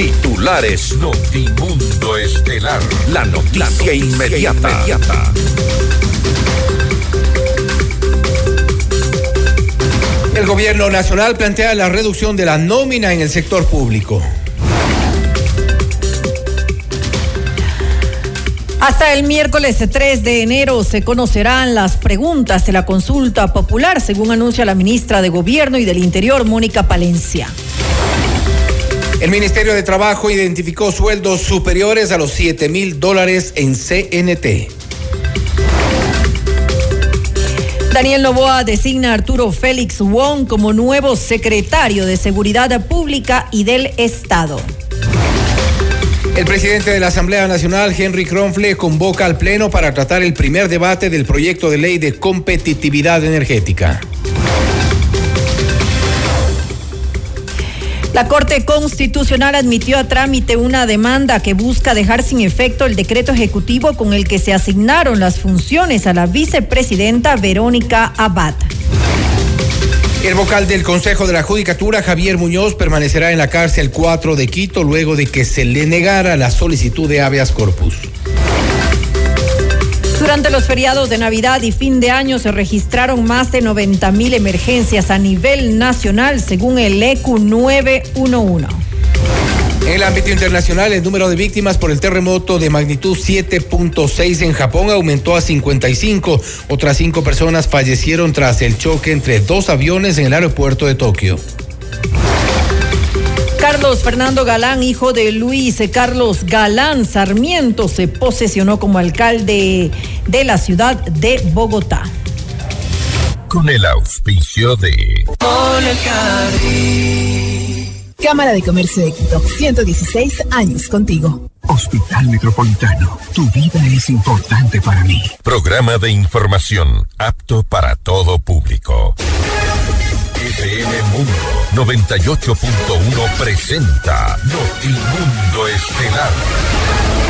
Titulares Notimundo Estelar. La noticia, inmediata. El gobierno nacional plantea la reducción de la nómina en el sector público. Hasta el miércoles 3 de enero se conocerán las preguntas de la consulta popular, según anuncia la ministra de Gobierno y del Interior, Mónica Palencia. El Ministerio de Trabajo identificó sueldos superiores a los 7 mil dólares en CNT. Daniel Novoa designa a Arturo Félix Wong como nuevo secretario de Seguridad Pública y del Estado. El presidente de la Asamblea Nacional, Henry Kronfle, convoca al Pleno para tratar el primer debate del proyecto de ley de competitividad energética. La Corte Constitucional admitió a trámite una demanda que busca dejar sin efecto el decreto ejecutivo con el que se asignaron las funciones a la vicepresidenta Verónica Abad. El vocal del Consejo de la Judicatura, Javier Muñoz, permanecerá en la cárcel 4 de Quito luego de que se le negara la solicitud de habeas corpus. Durante los feriados de Navidad y fin de año se registraron más de 90 mil emergencias a nivel nacional, según el ECU 911. En el ámbito internacional, el número de víctimas por el terremoto de magnitud 7.6 en Japón aumentó a 55. Otras cinco personas fallecieron tras el choque entre dos aviones en el aeropuerto de Tokio. Carlos Fernando Galán, hijo de Luis Carlos Galán Sarmiento, se posesionó como alcalde de la ciudad de Bogotá. Con el auspicio de... Cámara de Comercio de Quito, 116 años contigo. Hospital Metropolitano, tu vida es importante para mí. Programa de información apto para todo público. FM Mundo 98.1 presenta Notimundo Estelar.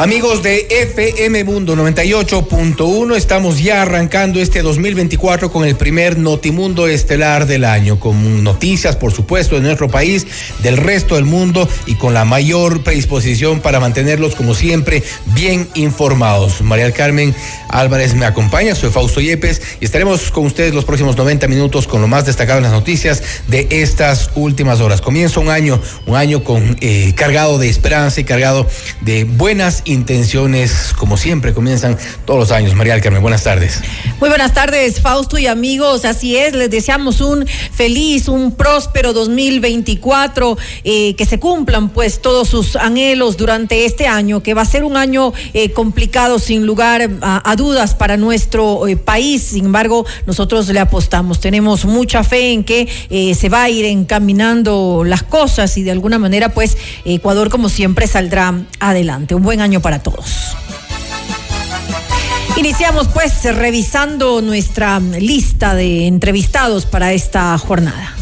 Amigos de FM Mundo 98.1, estamos ya arrancando este 2024 con el primer Notimundo Estelar del año, con noticias, por supuesto, de nuestro país, del resto del mundo y con la mayor predisposición para mantenerlos, como siempre, bien informados. María Carmen Álvarez me acompaña, soy Fausto Yepes y estaremos con ustedes los próximos 90 minutos con lo más destacado en las noticias de estas últimas horas. Comienza un año, un año con eh, cargado de esperanza y cargado de buenas intenciones, como siempre, comienzan todos los años. María Carmen, buenas tardes. Muy buenas tardes, Fausto y amigos. Así es, les deseamos un feliz, un próspero 2024, eh, que se cumplan pues todos sus anhelos durante este año, que va a ser un año eh, complicado sin lugar a, a dudas para nuestro eh, país. Sin embargo, nosotros le apostamos, tenemos mucha fe en que eh, se va a ir encaminando las cosas y de alguna manera pues Ecuador como siempre saldrá adelante. Un buen año para todos. Iniciamos pues revisando nuestra lista de entrevistados para esta jornada.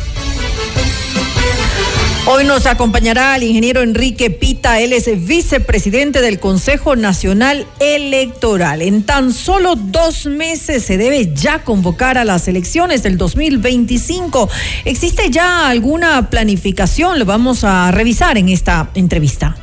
Hoy nos acompañará el ingeniero Enrique Pita, él es vicepresidente del Consejo Nacional Electoral. En tan solo dos meses se debe ya convocar a las elecciones del 2025. ¿Existe ya alguna planificación? Lo vamos a revisar en esta entrevista.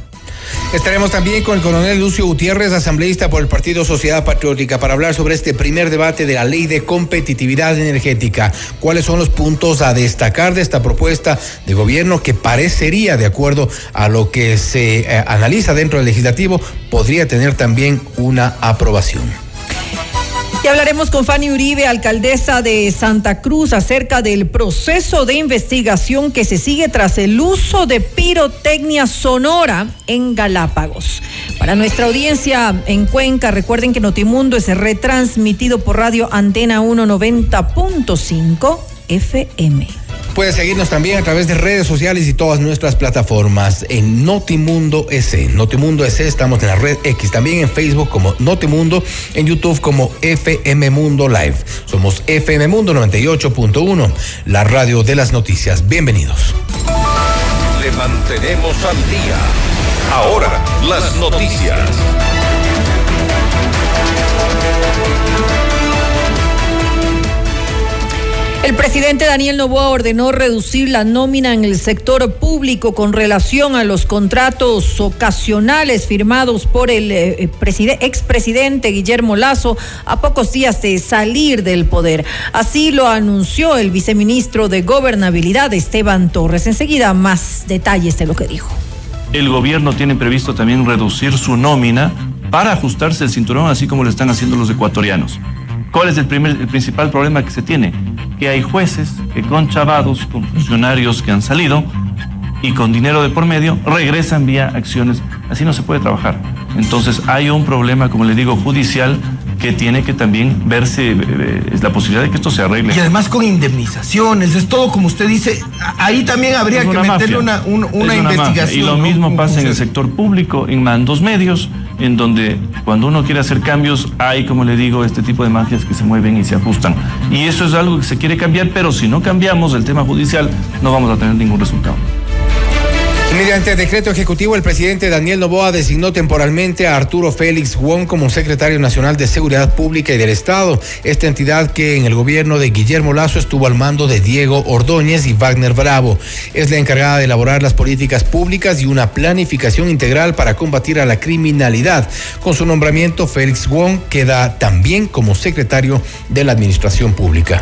Estaremos también con el coronel Lucio Gutiérrez, asambleísta por el Partido Sociedad Patriótica, para hablar sobre este primer debate de la ley de competitividad energética. ¿Cuáles son los puntos a destacar de esta propuesta de gobierno que parecería, de acuerdo a lo que se eh, analiza dentro del legislativo, podría tener también una aprobación? Y hablaremos con Fanny Uribe, alcaldesa de Santa Cruz, acerca del proceso de investigación que se sigue tras el uso de pirotecnia sonora en Galápagos. Para nuestra audiencia en Cuenca, recuerden que Notimundo es retransmitido por Radio Antena 190.5 FM. Puede seguirnos también a través de redes sociales y todas nuestras plataformas en Notimundo S. Notimundo S, estamos en la red X, también en Facebook como Notimundo, en YouTube como FM Mundo Live. Somos FM Mundo 98.1, la radio de las noticias. Bienvenidos. Le mantenemos al día. Ahora, las noticias. El presidente Daniel Novoa ordenó reducir la nómina en el sector público con relación a los contratos ocasionales firmados por el eh, expresidente Guillermo Lazo a pocos días de salir del poder. Así lo anunció el viceministro de Gobernabilidad, Esteban Torres. Enseguida más detalles de lo que dijo. El gobierno tiene previsto también reducir su nómina para ajustarse el cinturón, así como lo están haciendo los ecuatorianos. ¿Cuál es el, primer, el principal problema que se tiene? Que hay jueces que con chavados, con funcionarios que han salido y con dinero de por medio regresan vía acciones. Así no se puede trabajar. Entonces hay un problema, como le digo, judicial que tiene que también verse eh, eh, la posibilidad de que esto se arregle. Y además con indemnizaciones, es todo como usted dice, ahí también habría que meterle una, una, investigación. Y lo mismo pasa en el sector público, en mandos medios en donde cuando uno quiere hacer cambios hay, como le digo, este tipo de magias que se mueven y se ajustan. Y eso es algo que se quiere cambiar, pero si no cambiamos el tema judicial no vamos a tener ningún resultado. Mediante decreto ejecutivo, el presidente Daniel Novoa designó temporalmente a Arturo Félix Wong como secretario nacional de Seguridad Pública y del Estado, esta entidad que en el gobierno de Guillermo Lazo estuvo al mando de Diego Ordóñez y Wagner Bravo. Es la encargada de elaborar las políticas públicas y una planificación integral para combatir a la criminalidad. Con su nombramiento, Félix Wong queda también como secretario de la Administración Pública.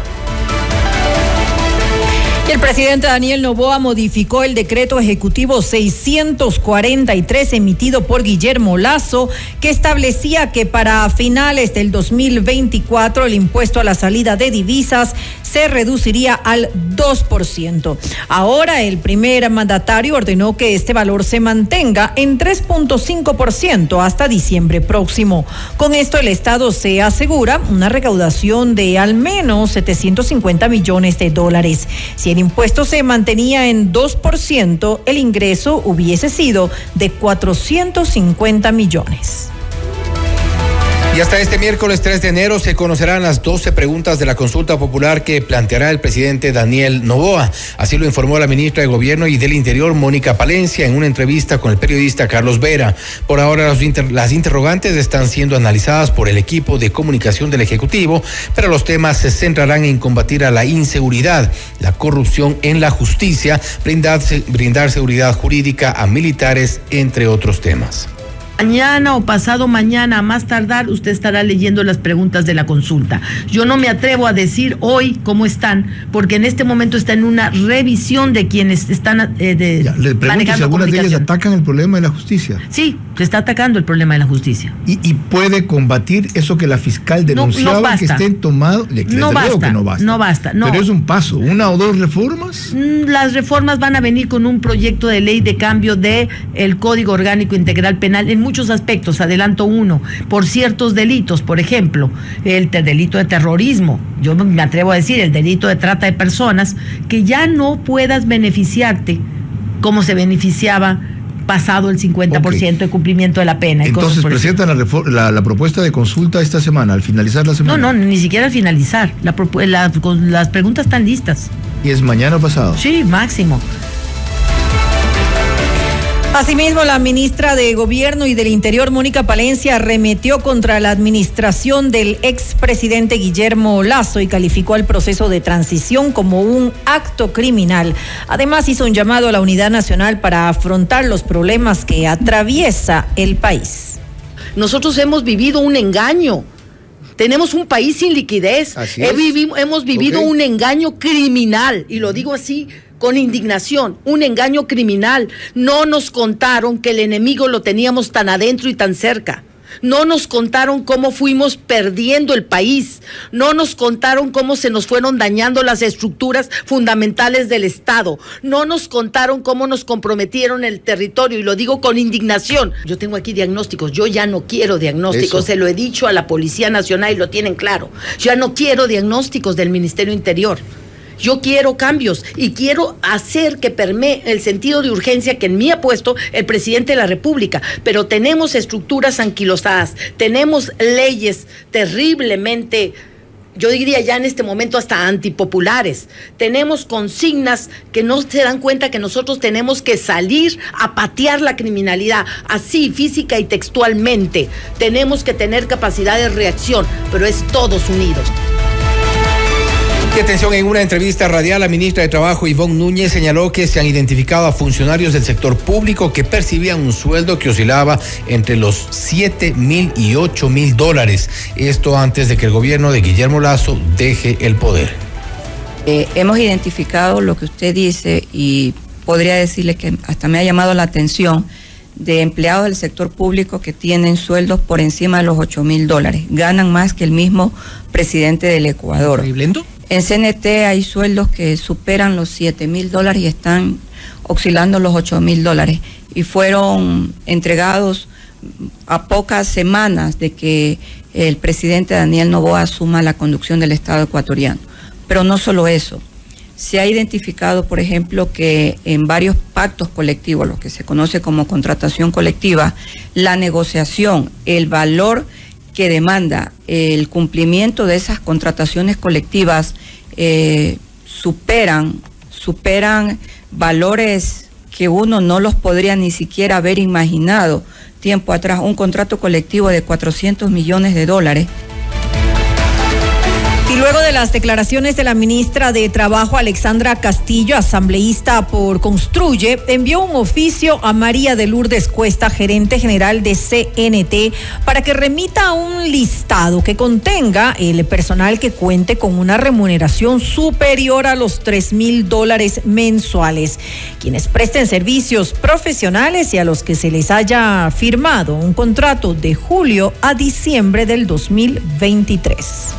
El presidente Daniel Novoa modificó el decreto ejecutivo 643 emitido por Guillermo Lazo, que establecía que para finales del 2024 el impuesto a la salida de divisas se reduciría al 2%. Ahora el primer mandatario ordenó que este valor se mantenga en 3.5% hasta diciembre próximo. Con esto el Estado se asegura una recaudación de al menos 750 millones de dólares. Si el impuesto se mantenía en 2%, el ingreso hubiese sido de 450 millones. Y hasta este miércoles 3 de enero se conocerán las 12 preguntas de la consulta popular que planteará el presidente Daniel Novoa. Así lo informó la ministra de Gobierno y del Interior, Mónica Palencia, en una entrevista con el periodista Carlos Vera. Por ahora las interrogantes están siendo analizadas por el equipo de comunicación del Ejecutivo, pero los temas se centrarán en combatir a la inseguridad, la corrupción en la justicia, brindar, brindar seguridad jurídica a militares, entre otros temas. Mañana o pasado mañana, a más tardar, usted estará leyendo las preguntas de la consulta. Yo no me atrevo a decir hoy cómo están, porque en este momento está en una revisión de quienes están eh, de, ya, le pregunto si algunas de ellas atacan el problema de la justicia. Sí, se está atacando el problema de la justicia. Y, puede combatir eso que la fiscal denunciaba que estén tomados. no, basta, no basta. No basta. Pero es un paso, una o dos reformas. Mm, las reformas van a venir con un proyecto de ley de cambio de el Código Orgánico Integral Penal en muchos aspectos, adelanto uno, por ciertos delitos, por ejemplo, el delito de terrorismo, yo me atrevo a decir el delito de trata de personas, que ya no puedas beneficiarte como se beneficiaba pasado el 50% de cumplimiento de la pena. Entonces, presentan la, la, propuesta de consulta esta semana, al finalizar la semana. No, no, ni siquiera al finalizar. La, las preguntas están listas. ¿Y es mañana o pasado? Sí, máximo. Asimismo, la ministra de Gobierno y del Interior, Mónica Palencia, arremetió contra la administración del expresidente Guillermo Lazo y calificó el proceso de transición como un acto criminal. Además, hizo un llamado a la unidad nacional para afrontar los problemas que atraviesa el país. Nosotros hemos vivido un engaño. Tenemos un país sin liquidez. hemos vivido un engaño criminal, y lo digo así con indignación, un engaño criminal. No nos contaron que el enemigo lo teníamos tan adentro y tan cerca. No nos contaron cómo fuimos perdiendo el país. No nos contaron cómo se nos fueron dañando las estructuras fundamentales del Estado. No nos contaron cómo nos comprometieron el territorio. Y lo digo con indignación. Yo tengo aquí diagnósticos. Yo ya no quiero diagnósticos. Se lo he dicho a la Policía Nacional y lo tienen claro. Ya no quiero diagnósticos del Ministerio Interior. Yo quiero cambios y quiero hacer que permee el sentido de urgencia que en mí ha puesto el presidente de la República. Pero tenemos estructuras anquilosadas, tenemos leyes terriblemente yo diría ya en este momento hasta antipopulares. Tenemos consignas que no se dan cuenta que nosotros tenemos que salir a patear la criminalidad, así física y textualmente. Tenemos que tener capacidad de reacción, pero es todos unidos. Y atención, en una entrevista radial, la ministra de Trabajo, Ivonne Núñez, señaló que se han identificado a funcionarios del sector público que percibían un sueldo que oscilaba entre los 7 mil y 8 mil dólares. Esto antes de que el gobierno de Guillermo Lazo deje el poder. Eh, hemos identificado lo que usted dice y podría decirle que hasta me ha llamado la atención de empleados del sector público que tienen sueldos por encima de los 8 mil dólares. Ganan más que el mismo presidente del Ecuador. En CNT hay sueldos que superan los 7 mil dólares y están oscilando los 8 mil dólares. Y fueron entregados a pocas semanas de que el presidente Daniel Novoa asuma la conducción del Estado ecuatoriano. Pero no solo eso. Se ha identificado, por ejemplo, que en varios pactos colectivos, lo que se conoce como contratación colectiva, la negociación, el valor que demanda el cumplimiento de esas contrataciones colectivas eh, superan, superan valores que uno no los podría ni siquiera haber imaginado tiempo atrás. Un contrato colectivo de 400 millones de dólares y luego de las declaraciones de la ministra de Trabajo, Alexandra Castillo, asambleísta por Construye, envió un oficio a María de Lourdes Cuesta, gerente general de CNT, para que remita un listado que contenga el personal que cuente con una remuneración superior a los 3 mil dólares mensuales, quienes presten servicios profesionales y a los que se les haya firmado un contrato de julio a diciembre del 2023.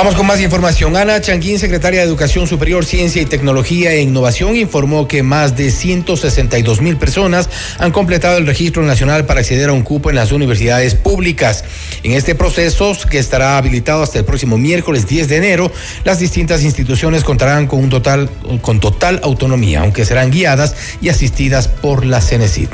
Vamos con más información. Ana Changuín, secretaria de Educación Superior, Ciencia y Tecnología e Innovación, informó que más de 162 mil personas han completado el registro nacional para acceder a un cupo en las universidades públicas. En este proceso, que estará habilitado hasta el próximo miércoles 10 de enero, las distintas instituciones contarán con un total, con total autonomía, aunque serán guiadas y asistidas por la CENESID.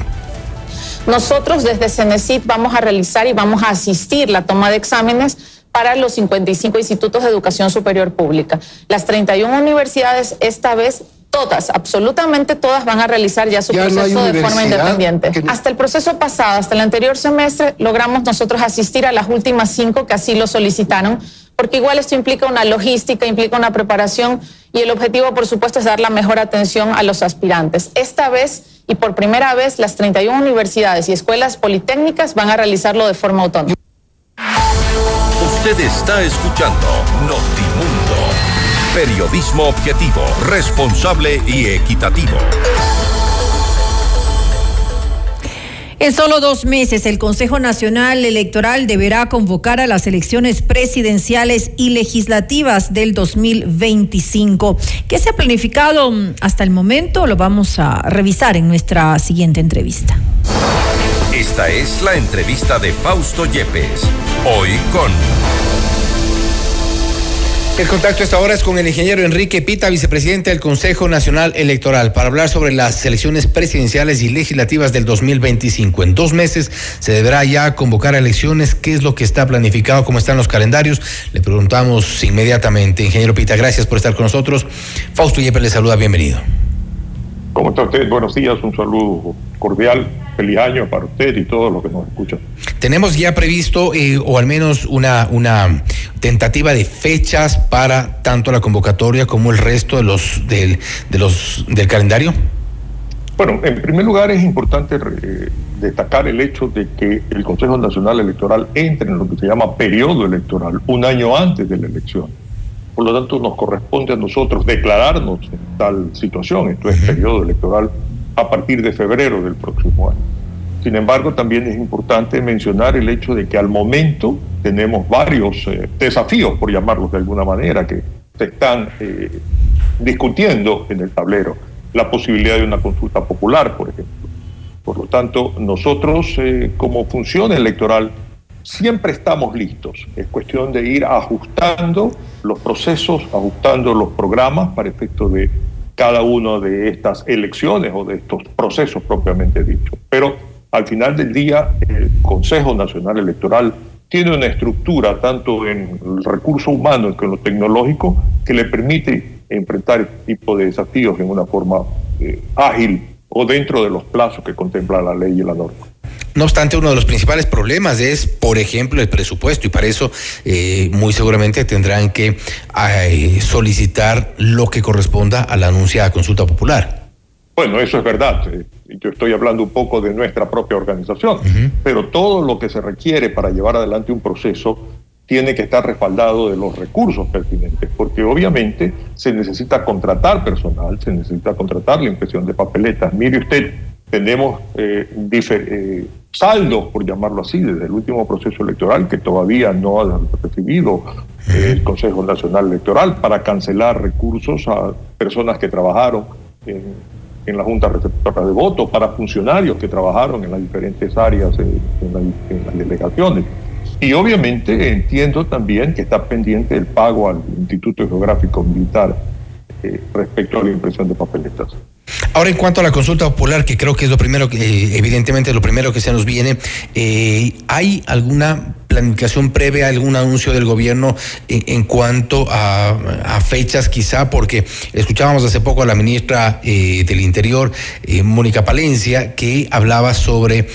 Nosotros desde CENESID vamos a realizar y vamos a asistir la toma de exámenes para los 55 institutos de educación superior pública. Las 31 universidades esta vez todas, absolutamente todas van a realizar ya su proceso de forma independiente. Hasta el proceso pasado, hasta el anterior semestre, logramos nosotros asistir a las últimas cinco que así lo solicitaron, porque igual esto implica una logística, implica una preparación y el objetivo, por supuesto, es dar la mejor atención a los aspirantes. Esta vez y por primera vez, las 31 universidades y escuelas politécnicas van a realizarlo de forma autónoma. Usted está escuchando Notimundo. Periodismo objetivo, responsable y equitativo. En solo dos meses, el Consejo Nacional Electoral deberá convocar a las elecciones presidenciales y legislativas del 2025. ¿Qué se ha planificado hasta el momento? Lo vamos a revisar en nuestra siguiente entrevista. Esta es la entrevista de Fausto Yepes. Hoy con... El contacto esta hora es con el ingeniero Enrique Pita, vicepresidente del Consejo Nacional Electoral, para hablar sobre las elecciones presidenciales y legislativas del 2025. En dos meses se deberá ya convocar elecciones. ¿Qué es lo que está planificado? ¿Cómo están los calendarios? Le preguntamos inmediatamente. Ingeniero Pita, gracias por estar con nosotros. Fausto Yepes le saluda, bienvenido. ¿Cómo está usted? Buenos días, un saludo cordial, feliz año para usted y todos los que nos escuchan. Tenemos ya previsto, eh, o al menos una, una tentativa de fechas para tanto la convocatoria como el resto de los del, de los del calendario. Bueno, en primer lugar es importante eh, destacar el hecho de que el Consejo Nacional Electoral entre en lo que se llama periodo electoral un año antes de la elección por lo tanto, nos corresponde a nosotros declararnos en tal situación, esto es periodo electoral, a partir de febrero del próximo año. Sin embargo, también es importante mencionar el hecho de que al momento tenemos varios eh, desafíos, por llamarlos de alguna manera, que se están eh, discutiendo en el tablero. La posibilidad de una consulta popular, por ejemplo. Por lo tanto, nosotros, eh, como función electoral, siempre estamos listos. Es cuestión de ir ajustando los procesos, ajustando los programas para efecto de cada una de estas elecciones o de estos procesos propiamente dichos. Pero al final del día, el Consejo Nacional Electoral tiene una estructura, tanto en el recurso humano como en lo tecnológico, que le permite enfrentar este tipo de desafíos en una forma eh, ágil o dentro de los plazos que contempla la ley y la norma. No obstante, uno de los principales problemas es, por ejemplo, el presupuesto y para eso eh, muy seguramente tendrán que eh, solicitar lo que corresponda a la anunciada consulta popular. Bueno, eso es verdad. Yo estoy hablando un poco de nuestra propia organización, pero todo lo que se requiere para llevar adelante un proceso tiene que estar respaldado de los recursos pertinentes, porque obviamente se necesita contratar personal, se necesita contratar la impresión de papeletas. Mire usted, tenemos eh, eh, saldos, por llamarlo así, desde el último proceso electoral que todavía no ha recibido eh, el Consejo Nacional Electoral para cancelar recursos a personas que trabajaron en, en la Junta Receptora de Votos, para funcionarios que trabajaron en las diferentes áreas, en, las delegaciones. Y obviamente entiendo también que está pendiente el pago al Instituto Geográfico Militar respecto a la impresión de papeletas. Ahora, en cuanto a la consulta popular, que creo que es lo primero que, eh, evidentemente, lo primero que se nos viene, eh, ¿hay alguna planificación previa, algún anuncio del gobierno en, cuanto a, fechas quizá, porque escuchábamos hace poco a la ministra eh, del Interior, Mónica Palencia, que hablaba sobre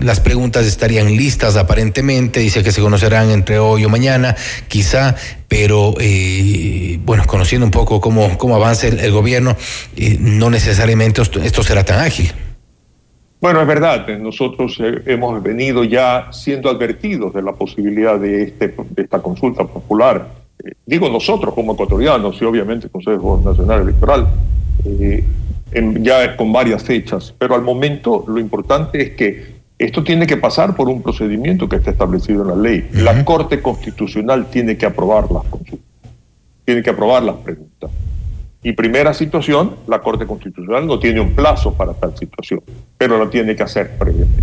las preguntas estarían listas aparentemente, dice que se conocerán entre hoy o mañana, quizá, pero bueno, conociendo un poco cómo, cómo avanza el, gobierno, no necesariamente esto será tan ágil. Bueno, es verdad, eh, nosotros eh, hemos venido ya siendo advertidos de la posibilidad de, este, de esta consulta popular. Eh, digo nosotros como ecuatorianos y obviamente el Consejo Nacional Electoral, ya con varias fechas, pero al momento lo importante es que esto tiene que pasar por un procedimiento que está establecido en la ley. La Corte Constitucional tiene que aprobar las consultas, tiene que aprobar las preguntas. Y primera situación, la Corte Constitucional no tiene un plazo para tal situación, pero lo tiene que hacer previamente.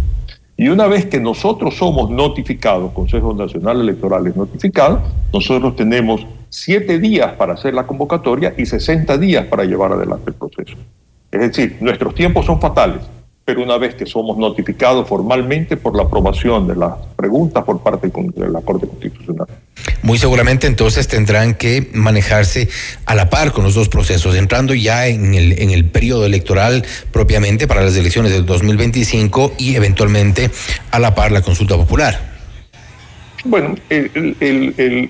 Y una vez que nosotros somos notificados, Consejo Nacional Electoral es notificado, nosotros tenemos siete días para hacer la convocatoria y 60 días para llevar adelante el proceso. Es decir, nuestros tiempos son fatales pero una vez que somos notificados formalmente por la aprobación de las preguntas por parte de la Corte Constitucional. Muy seguramente entonces tendrán que manejarse a la par con los dos procesos, entrando ya en el, en el periodo electoral propiamente para las elecciones del 2025 y eventualmente a la par la consulta popular. Bueno,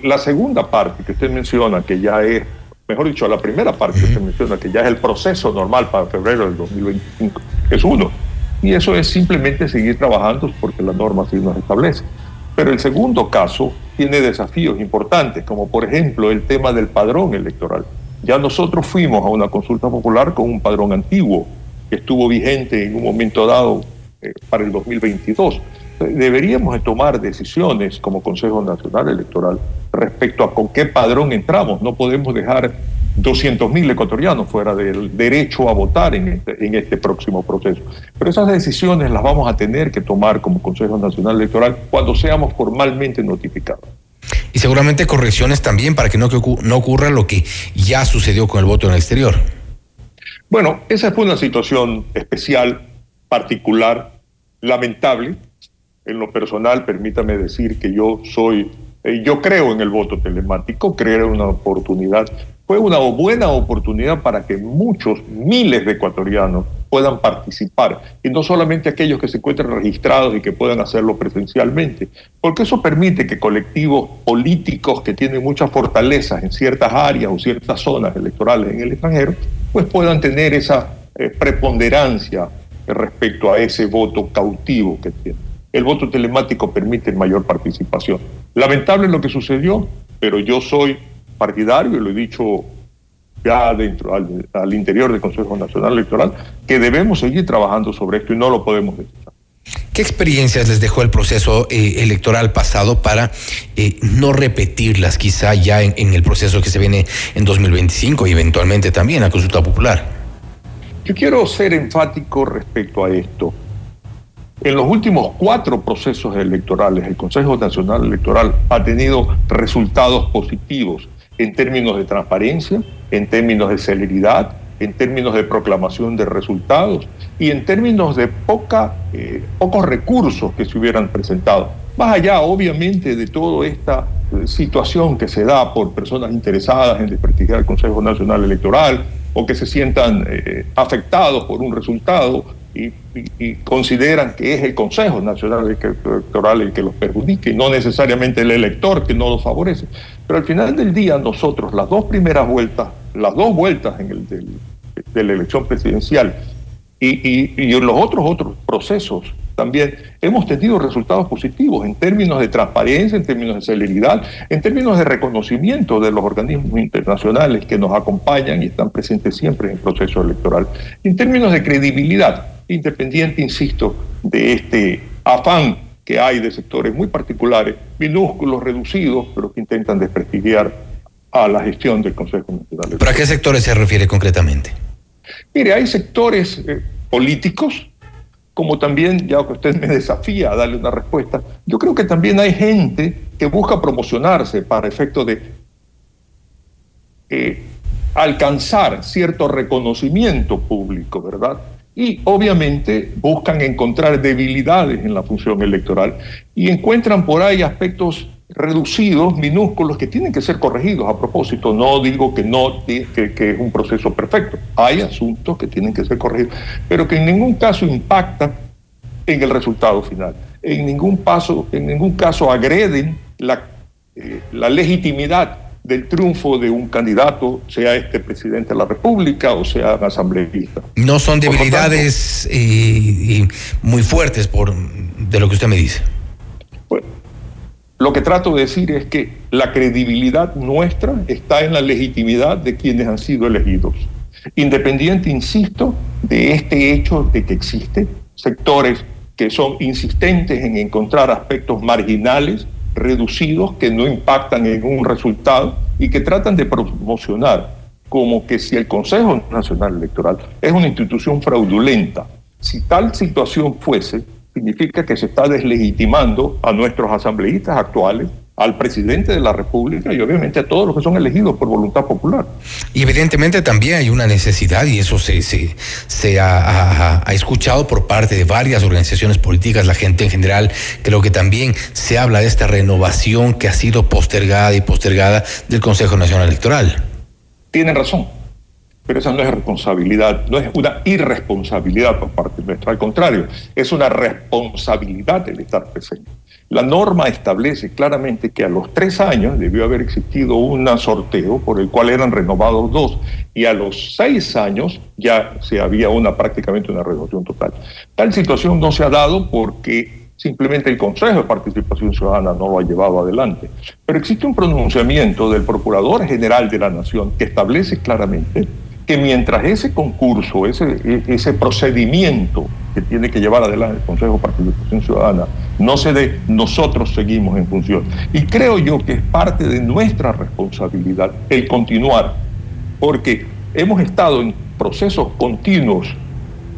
la segunda parte que usted menciona, que ya es, mejor dicho, la primera parte que usted menciona, que ya es el proceso normal para febrero del 2025, es uno y eso es simplemente seguir trabajando porque la norma así nos establece. Pero el segundo caso tiene desafíos importantes, como por ejemplo el tema del padrón electoral. Ya nosotros fuimos a una consulta popular con un padrón antiguo que estuvo vigente en un momento dado eh, para el 2022. Deberíamos tomar decisiones como Consejo Nacional Electoral respecto a con qué padrón entramos. No podemos dejar 200.000 ecuatorianos fuera del derecho a votar en este, en este próximo proceso. Pero esas decisiones las vamos a tener que tomar como Consejo Nacional Electoral cuando seamos formalmente notificados. Y seguramente correcciones también para que no, no ocurra lo que ya sucedió con el voto en el exterior. Bueno, esa fue una situación especial, particular, lamentable. En lo personal, permítame decir que yo soy, eh, yo creo en el voto telemático, creo en una oportunidad fue una buena oportunidad para que muchos, miles de ecuatorianos puedan participar, y no solamente aquellos que se encuentren registrados y que puedan hacerlo presencialmente, porque eso permite que colectivos políticos que tienen muchas fortalezas en ciertas áreas o ciertas zonas electorales en el extranjero, pues puedan tener esa eh, preponderancia respecto a ese voto cautivo que tienen. El voto telemático permite mayor participación. Lamentable lo que sucedió, pero yo soy partidario, y lo he dicho ya dentro al, interior del Consejo Nacional Electoral, que debemos seguir trabajando sobre esto y no lo podemos desechar. ¿Qué experiencias les dejó el proceso eh, electoral pasado para eh, no repetirlas quizá ya en, en, el proceso que se viene en 2025 y eventualmente también a consulta popular? Yo quiero ser enfático respecto a esto. En los últimos cuatro procesos electorales, el Consejo Nacional Electoral ha tenido resultados positivos en términos de transparencia, en términos de celeridad, en términos de proclamación de resultados y en términos de poca, eh, pocos recursos que se hubieran presentado. Más allá, obviamente, de toda esta eh, situación que se da por personas interesadas en desprestigiar el Consejo Nacional Electoral o que se sientan eh, afectados por un resultado y, consideran que es el Consejo Nacional Electoral el que los perjudica no necesariamente el elector que no los favorece. Pero al final del día nosotros, las dos primeras vueltas, las dos vueltas en el de la elección presidencial y, y, los otros otros procesos también hemos tenido resultados positivos en términos de transparencia, en términos de celeridad, en términos de reconocimiento de los organismos internacionales que nos acompañan y están presentes siempre en el proceso electoral, en términos de credibilidad independiente, insisto, de este afán que hay de sectores muy particulares, minúsculos, reducidos, pero que intentan desprestigiar a la gestión del Consejo Nacional. ¿Para qué sectores se refiere concretamente? Mire, hay sectores eh, políticos, como también, ya que usted me desafía a darle una respuesta, yo creo que también hay gente que busca promocionarse para efecto de eh, alcanzar cierto reconocimiento público, ¿verdad? Y obviamente buscan encontrar debilidades en la función electoral y encuentran por ahí aspectos reducidos, minúsculos, que tienen que ser corregidos. A propósito, no digo que, no, que, es un proceso perfecto, hay asuntos que tienen que ser corregidos, pero que en ningún caso impactan en el resultado final, en ningún, paso, en ningún caso agreden la, eh, la legitimidad del triunfo de un candidato, sea este presidente de la República o sea asambleísta. No son debilidades y, muy fuertes por de lo que usted me dice. Bueno, lo que trato de decir es que la credibilidad nuestra está en la legitimidad de quienes han sido elegidos. Independiente, insisto, de este hecho de que existen sectores que son insistentes en encontrar aspectos marginales reducidos que no impactan en un resultado y que tratan de promocionar como que si el Consejo Nacional Electoral es una institución fraudulenta. Si tal situación fuese, significa que se está deslegitimando a nuestros asambleístas actuales al presidente de la República y obviamente a todos los que son elegidos por voluntad popular. Y evidentemente también hay una necesidad, y eso se, se, se ha, escuchado por parte de varias organizaciones políticas, la gente en general, creo que también se habla de esta renovación que ha sido postergada y postergada del Consejo Nacional Electoral. Tienen razón, pero esa no es responsabilidad, no es una irresponsabilidad por parte nuestra, al contrario, es una responsabilidad el estar presente. La norma establece claramente que a los tres años debió haber existido un sorteo por el cual eran renovados dos y a los seis años ya se había una prácticamente una renovación total. Tal situación no se ha dado porque simplemente el Consejo de Participación Ciudadana no lo ha llevado adelante. Pero existe un pronunciamiento del Procurador General de la Nación que establece claramente que mientras ese concurso, ese, ese procedimiento que tiene que llevar adelante el Consejo de Participación Ciudadana no se dé, nosotros seguimos en función. Y creo yo que es parte de nuestra responsabilidad el continuar, porque hemos estado en procesos continuos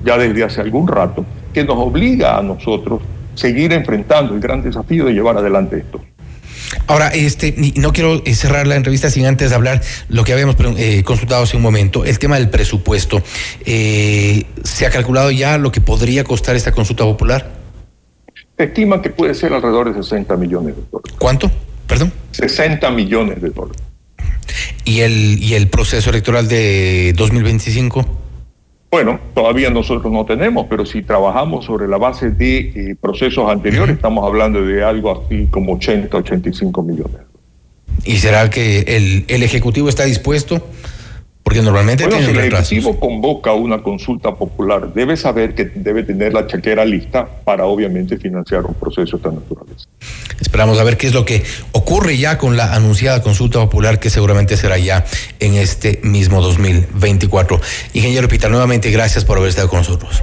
ya desde hace algún rato que nos obliga a nosotros seguir enfrentando el gran desafío de llevar adelante esto. Ahora, este, no quiero eh, cerrar la entrevista sin antes hablar lo que habíamos eh, consultado hace un momento, el tema del presupuesto. Eh, ¿Se ha calculado ya lo que podría costar esta consulta popular? Se estima que puede ser alrededor de 60 millones de dólares. ¿Cuánto? Perdón. 60 millones de dólares. ¿Y el, y el proceso electoral de 2025? Bueno, todavía nosotros no tenemos, pero si trabajamos sobre la base de eh, procesos anteriores, estamos hablando de algo así como 80, 85 millones. ¿Y será que el, el Ejecutivo está dispuesto? Porque normalmente bueno, si el Ejecutivo convoca una consulta popular, debe saber que debe tener la chequera lista para obviamente financiar un proceso tan natural. Esperamos a ver qué es lo que ocurre ya con la anunciada consulta popular que seguramente será ya en este mismo 2024. Ingeniero Pita, nuevamente gracias por haber estado con nosotros.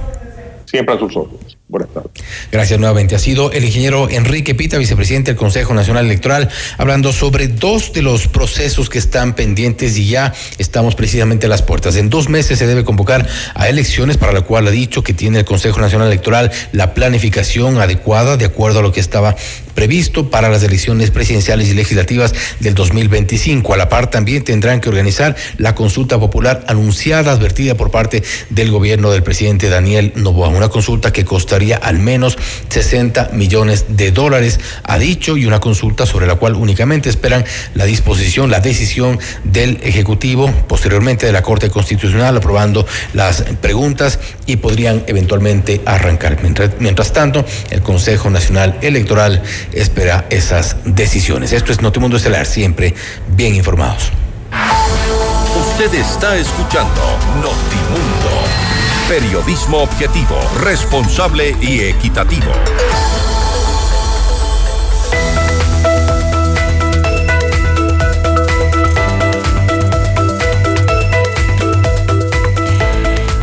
Siempre a sus órdenes. Buenas tardes. Gracias nuevamente. Ha sido el ingeniero Enrique Pita, vicepresidente del Consejo Nacional Electoral, hablando sobre dos de los procesos que están pendientes y ya estamos precisamente a las puertas. En dos meses se debe convocar a elecciones, para lo cual ha dicho que tiene el Consejo Nacional Electoral la planificación adecuada de acuerdo a lo que estaba previsto para las elecciones presidenciales y legislativas del 2025. A la par también tendrán que organizar la consulta popular anunciada, advertida por parte del gobierno del presidente Daniel Novoa. Una consulta que costaría al menos 60 millones de dólares, ha dicho, y una consulta sobre la cual únicamente esperan la disposición, la decisión del Ejecutivo, posteriormente de la Corte Constitucional, aprobando las preguntas y podrían eventualmente arrancar. Mientras, mientras tanto, el Consejo Nacional Electoral espera esas decisiones. Esto es Notimundo Estelar, siempre bien informados. Usted está escuchando Notimundo, periodismo objetivo, responsable y equitativo.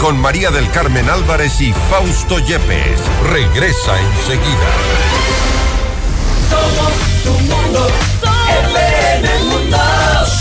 Con María del Carmen Álvarez y Fausto Yepes. Regresa enseguida. Somos tu Mundo.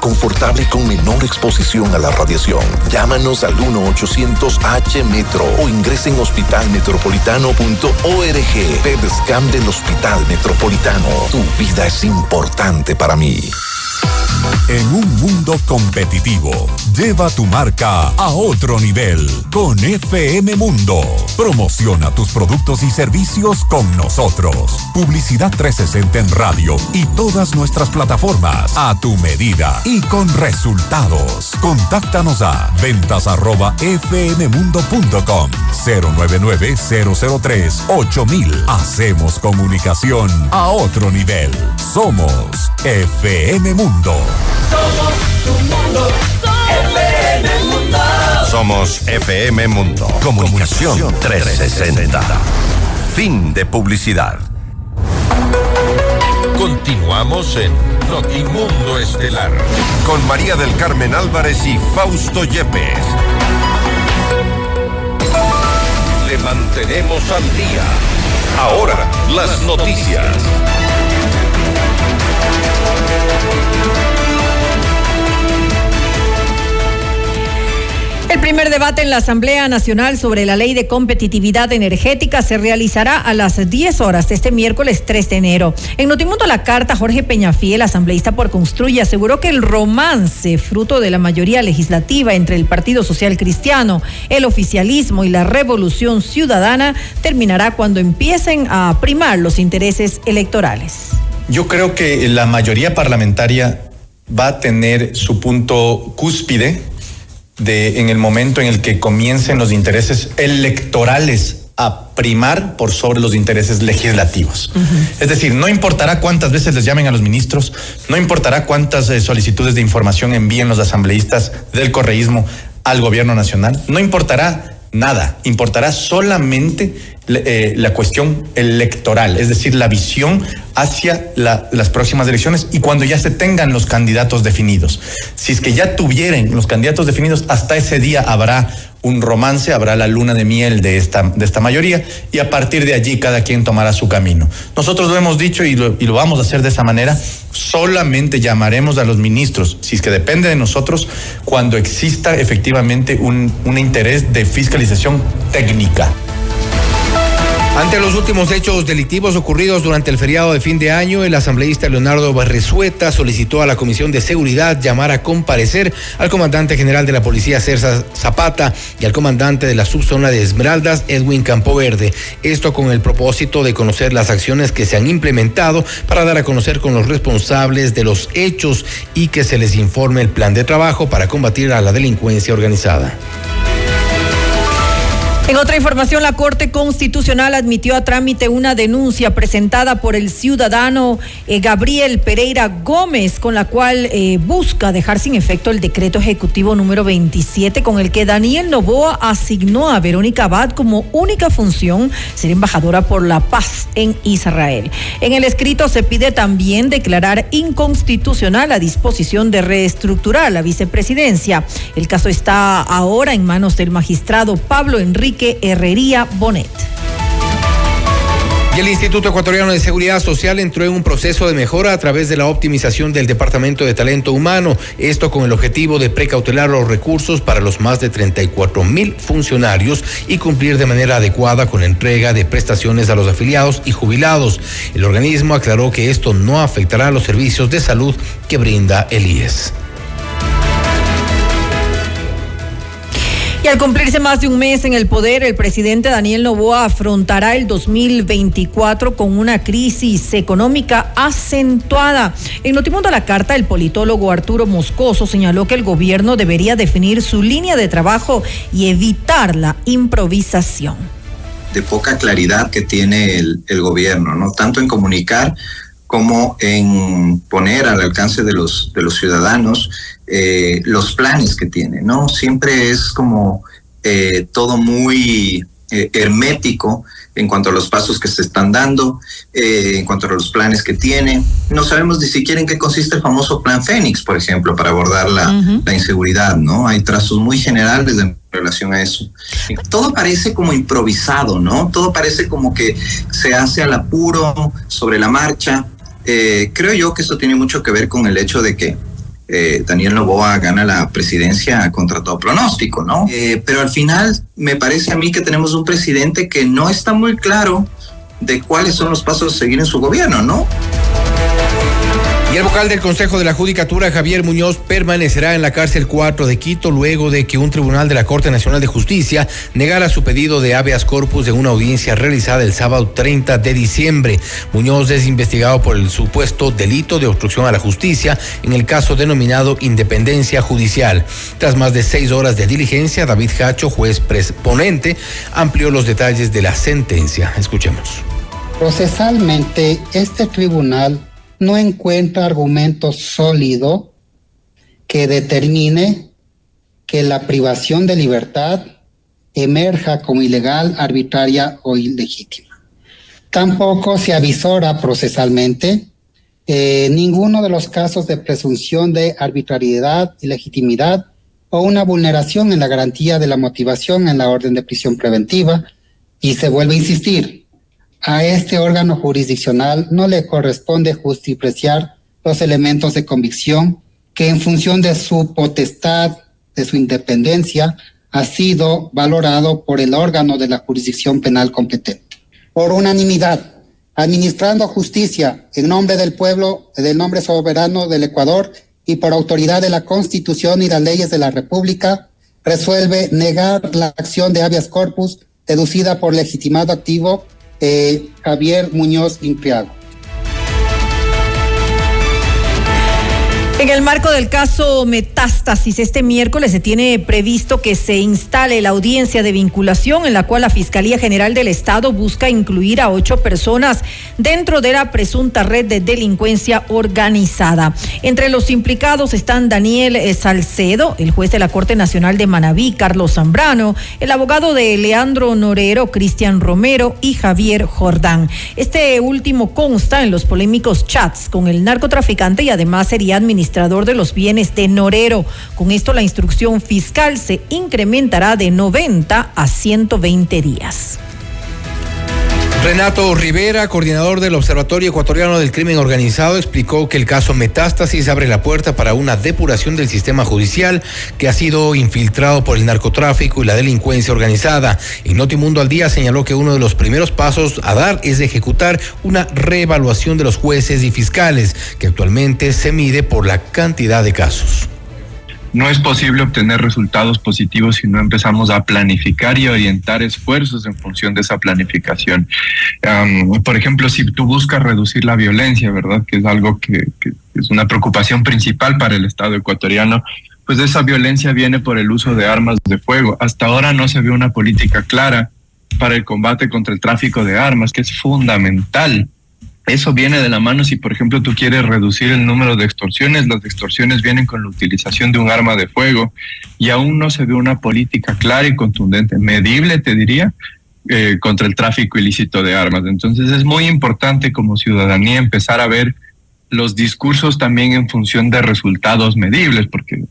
confortable con menor exposición a la radiación. Llámanos al 1-800-H-METRO o ingresen en hospitalmetropolitano.org. PEDSCAM del Hospital Metropolitano. Tu vida es importante para mí. En un mundo competitivo, lleva tu marca a otro nivel con FM Mundo. Promociona tus productos y servicios con nosotros. Publicidad 360 en radio y todas nuestras plataformas a tu medida y con resultados. Contáctanos a ventas arroba fmmundo.com 099 003 8000. Hacemos comunicación a otro nivel. Somos FM Mundo. Somos tu mundo. FM Mundo. Somos FM Mundo. Comunicación 360. Fin de publicidad. Continuamos en Notimundo Estelar con María del Carmen Álvarez y Fausto Yepes. Le mantenemos al día. Ahora, las noticias. El primer debate en la Asamblea Nacional sobre la Ley de Competitividad Energética se realizará a las 10 horas este miércoles 3 de enero. En Notimundo La Carta, Jorge Peñafiel, asambleísta por Construye, aseguró que el romance, fruto de la mayoría legislativa entre el Partido Social Cristiano, el oficialismo y la Revolución Ciudadana, terminará cuando empiecen a primar los intereses electorales. Yo creo que la mayoría parlamentaria va a tener su punto cúspide de en el momento en el que comiencen los intereses electorales a primar por sobre los intereses legislativos. Es decir, no importará cuántas veces les llamen a los ministros, no importará cuántas eh, solicitudes de información envíen los asambleístas del correísmo al gobierno nacional, no importará nada, importará solamente eh, la cuestión electoral, es decir, la visión hacia la, las próximas elecciones y cuando ya se tengan los candidatos definidos. Si es que ya tuvieran los candidatos definidos, hasta ese día habrá un romance, habrá la luna de miel de esta, de esta mayoría y a partir de allí cada quien tomará su camino. Nosotros lo hemos dicho y lo, y lo vamos a hacer de esa manera, solamente llamaremos a los ministros, si es que depende de nosotros, cuando exista efectivamente un, un interés de fiscalización técnica Ante los últimos hechos delictivos ocurridos durante el feriado de fin de año, el asambleísta Leonardo Barresueta solicitó a la Comisión de Seguridad llamar a comparecer al comandante general de la Policía Cersa Zapata y al comandante de la subzona de Esmeraldas, Edwin Campoverde. Esto con el propósito de conocer las acciones que se han implementado para dar a conocer con los responsables de los hechos y que se les informe el plan de trabajo para combatir a la delincuencia organizada. En otra información, la Corte Constitucional admitió a trámite una denuncia presentada por el ciudadano eh, Gabriel Pereira Gómez, con la cual eh, busca dejar sin efecto el decreto ejecutivo número 27, con el que Daniel Novoa asignó a Verónica Abad como única función ser embajadora por la paz en Israel. En el escrito se pide también declarar inconstitucional la disposición de reestructurar la vicepresidencia. El caso está ahora en manos del magistrado Pablo Enrique Herrería Bonet. Y el Instituto Ecuatoriano de Seguridad Social entró en un proceso de mejora a través de la optimización del Departamento de Talento Humano, esto con el objetivo de precautelar los recursos para los más de 34 mil funcionarios y cumplir de manera adecuada con la entrega de prestaciones a los afiliados y jubilados. El organismo aclaró que esto no afectará a los servicios de salud que brinda el IES. Y al cumplirse más de un mes en el poder, el presidente Daniel Novoa afrontará el 2024 con una crisis económica acentuada. En Notimundo la Carta, el politólogo Arturo Moscoso señaló que el gobierno debería definir su línea de trabajo y evitar la improvisación. De poca claridad que tiene el, gobierno, ¿no? Tanto en comunicar como en poner al alcance de los ciudadanos eh, los planes que tiene, ¿no? Siempre es como eh, todo muy eh, hermético en cuanto a los pasos que se están dando, en cuanto a los planes que tiene. No sabemos ni siquiera en qué consiste el famoso plan Fénix, por ejemplo, para abordar la, la inseguridad, ¿no? Hay trazos muy generales en relación a eso. Todo parece como improvisado, ¿no? Todo parece como que se hace al apuro, sobre la marcha. creo yo que eso tiene mucho que ver con el hecho de que eh, Daniel Novoa gana la presidencia contra todo pronóstico, ¿no? Eh, pero al final me parece a mí que tenemos un presidente que no está muy claro de cuáles son los pasos a seguir en su gobierno, ¿no? El vocal del Consejo de la Judicatura, Javier Muñoz, permanecerá en la cárcel 4 de Quito luego de que un tribunal de la Corte Nacional de Justicia negara su pedido de habeas corpus de una audiencia realizada el sábado 30 de diciembre. Muñoz es investigado por el supuesto delito de obstrucción a la justicia en el caso denominado Independencia Judicial. Tras más de seis horas de diligencia, David Hacho, juez presponente, amplió los detalles de la sentencia. Escuchemos. Procesalmente, este tribunal no encuentra argumento sólido que determine que la privación de libertad emerja como ilegal, arbitraria o ilegítima. Tampoco se avisora procesalmente eh, ninguno de los casos de presunción de arbitrariedad, ilegitimidad o una vulneración en la garantía de la motivación en la orden de prisión preventiva. Y se vuelve a insistir, a este órgano jurisdiccional no le corresponde justipreciar los elementos de convicción que en función de su potestad, de su independencia, ha sido valorado por el órgano de la jurisdicción penal competente. Por unanimidad, administrando justicia en nombre del pueblo, del nombre soberano del Ecuador y por autoridad de la Constitución y las leyes de la República, resuelve negar la acción de habeas corpus deducida por legitimado activo eh, Javier Muñoz Impriago. En el marco del caso Metástasis, este miércoles se tiene previsto que se instale la audiencia de vinculación en la cual la Fiscalía General del Estado busca incluir a ocho personas dentro de la presunta red de delincuencia organizada. Entre los implicados están Daniel Salcedo, el juez de la Corte Nacional de Manabí, Carlos Zambrano, el abogado de Leandro Norero, Cristian Romero y Javier Jordán. Este último consta en los polémicos chats con el narcotraficante y además sería administrado administrador de los bienes de Norero. Con esto la instrucción fiscal se incrementará de 90 a 120 días. Renato Rivera, coordinador del Observatorio Ecuatoriano del Crimen Organizado, explicó que el caso Metástasis abre la puerta para una depuración del sistema judicial que ha sido infiltrado por el narcotráfico y la delincuencia organizada. En Notimundo al Día señaló que uno de los primeros pasos a dar es ejecutar una reevaluación de los jueces y fiscales, que actualmente se mide por la cantidad de casos no es posible obtener resultados positivos si no empezamos a planificar y orientar esfuerzos en función de esa planificación. por ejemplo, si tú buscas reducir la violencia, ¿verdad? Que es algo que, que es una preocupación principal para el Estado ecuatoriano, pues esa violencia viene por el uso de armas de fuego. Hasta ahora no se ve una política clara para el combate contra el tráfico de armas, que es fundamental eso viene de la mano si, por ejemplo, tú quieres reducir el número de extorsiones. Las extorsiones vienen con la utilización de un arma de fuego y aún no se ve una política clara y contundente, medible, te diría, eh, contra el tráfico ilícito de armas. Entonces es muy importante como ciudadanía empezar a ver los discursos también en función de resultados medibles, porque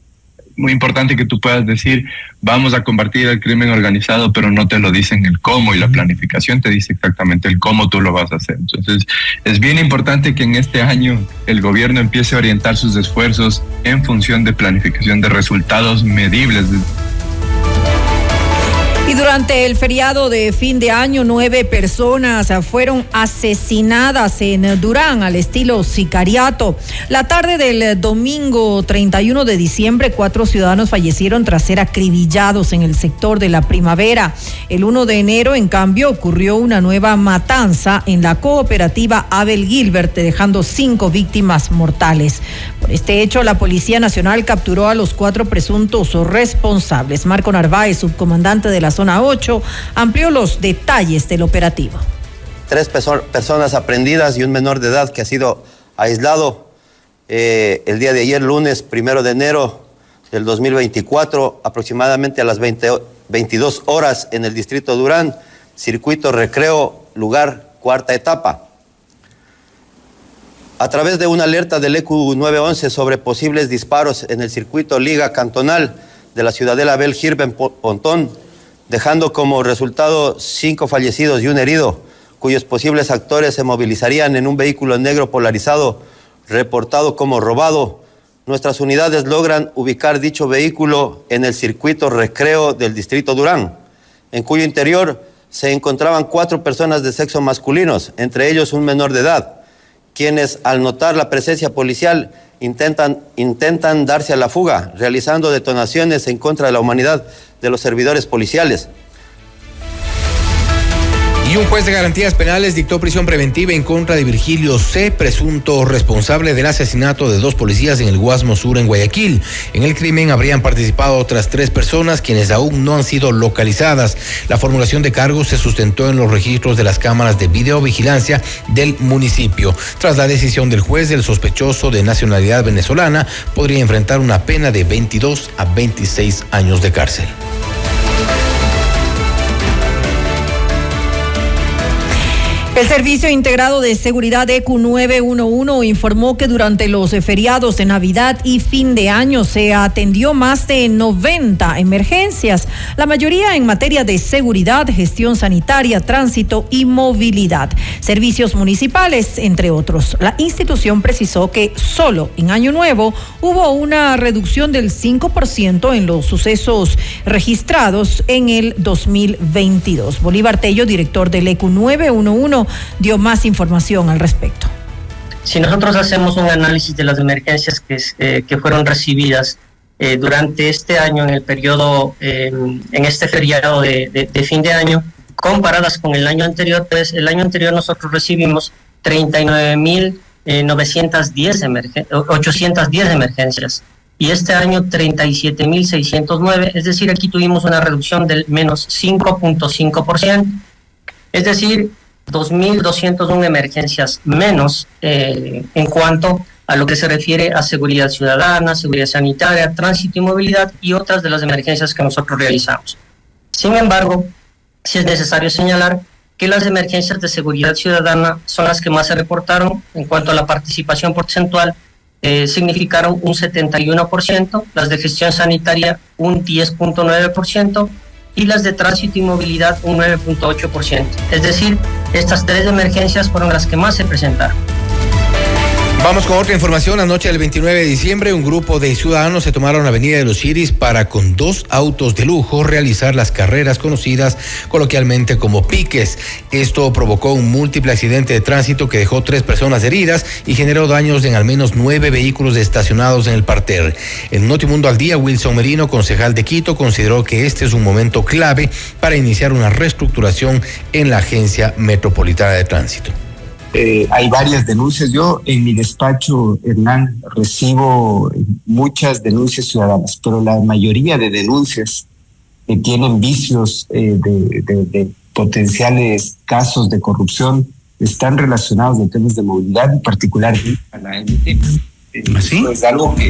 muy importante que tú puedas decir, vamos a combatir el crimen organizado, pero no te lo dicen el cómo y la planificación te dice exactamente el cómo tú lo vas a hacer. Entonces, es bien importante que en este año el gobierno empiece a orientar sus esfuerzos en función de planificación de resultados medibles. Y durante el feriado de fin de año, nueve personas fueron asesinadas en Durán al estilo sicariato. La tarde del domingo 31 de diciembre, cuatro ciudadanos fallecieron tras ser acribillados en el sector de la primavera. El 1 de enero, en cambio, ocurrió una nueva matanza en la cooperativa Abel Gilbert, dejando cinco víctimas mortales. Por este hecho, la Policía Nacional capturó a los cuatro presuntos responsables. Marco Narváez, subcomandante de la zona 8, amplió los detalles del operativo. Tres personas aprendidas y un menor de edad que ha sido aislado eh, el día de ayer, lunes primero de enero del 2024, aproximadamente a las 22 horas en el distrito Durán, circuito recreo, lugar, cuarta etapa. A través de una alerta del EQ 911 sobre posibles disparos en el circuito Liga Cantonal de la ciudadela Girben Pontón, dejando como resultado cinco fallecidos y un herido, cuyos posibles actores se movilizarían en un vehículo negro polarizado reportado como robado. Nuestras unidades logran ubicar dicho vehículo en el circuito recreo del distrito Durán, en cuyo interior se encontraban cuatro personas de sexo masculinos, entre ellos un menor de edad, quienes al notar la presencia policial intentan, intentan darse a la fuga, realizando detonaciones en contra de la humanidad de los servidores policiales. Y un juez de garantías penales dictó prisión preventiva en contra de Virgilio C., presunto responsable del asesinato de dos policías en el Guasmo Sur en Guayaquil. En el crimen habrían participado otras tres personas quienes aún no han sido localizadas. La formulación de cargos se sustentó en los registros de las cámaras de videovigilancia del municipio. Tras la decisión del juez, el sospechoso de nacionalidad venezolana podría enfrentar una pena de 22 a 26 años de cárcel. El Servicio Integrado de Seguridad EQ911 informó que durante los feriados de Navidad y fin de año se atendió más de 90 emergencias, la mayoría en materia de seguridad, gestión sanitaria, tránsito y movilidad, servicios municipales, entre otros. La institución precisó que solo en Año Nuevo hubo una reducción del 5% en los sucesos registrados en el 2022. Bolívar Tello, director del EQ911, Dio más información al respecto. Si nosotros hacemos un análisis de las emergencias que, eh, que fueron recibidas eh, durante este año, en el periodo, eh, en este feriado de, de, de, fin de año, comparadas con el año anterior, pues el año anterior nosotros recibimos 39.910 eh, emergen 810 emergencias y este año 37.609, es decir, aquí tuvimos una reducción del menos 5.5%. Es decir, 2.201 emergencias menos eh, en cuanto a lo que se refiere a seguridad ciudadana, seguridad sanitaria, tránsito y movilidad y otras de las emergencias que nosotros realizamos. Sin embargo, sí es necesario señalar que las emergencias de seguridad ciudadana son las que más se reportaron en cuanto a la participación porcentual, eh, significaron un 71%, las de gestión sanitaria un 10.9%, y las de tránsito y movilidad un 9.8%. Es decir, estas tres emergencias fueron las que más se presentaron. Vamos con otra información. Anoche del 29 de diciembre, un grupo de ciudadanos se tomaron la Avenida de los Iris para, con dos autos de lujo, realizar las carreras conocidas coloquialmente como piques. Esto provocó un múltiple accidente de tránsito que dejó tres personas heridas y generó daños en al menos nueve vehículos estacionados en el parter. En Notimundo al Día, Wilson Merino, concejal de Quito, consideró que este es un momento clave para iniciar una reestructuración en la Agencia Metropolitana de Tránsito. Eh, hay varias denuncias. Yo en mi despacho, Hernán, recibo muchas denuncias ciudadanas, pero la mayoría de denuncias que tienen vicios eh, de, potenciales casos de corrupción están relacionados con temas de movilidad, en particular a la MT. Eh, ¿Ah, es algo que,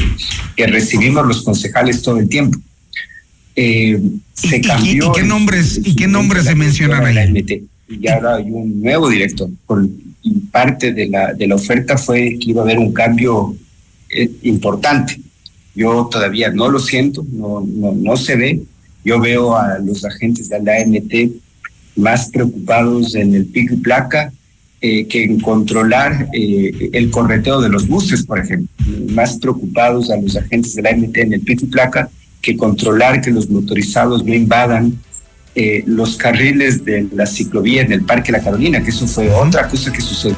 que, recibimos los concejales todo el tiempo. se cambió. ¿Y, qué nombres, ¿y qué nombres se mencionan ahí? La MT. Y ahora hay un nuevo director, por, parte de la, de la oferta fue que iba a haber un cambio eh, importante. Yo todavía no lo siento, no, no, no se ve. Yo veo a los agentes de la AMT más preocupados en el pico y placa eh, que en controlar eh, el correteo de los buses, por ejemplo. Más preocupados a los agentes de la AMT en el pico y placa que controlar que los motorizados no invadan eh, los carriles de la ciclovía en el Parque La Carolina, que eso fue otra cosa que sucedió.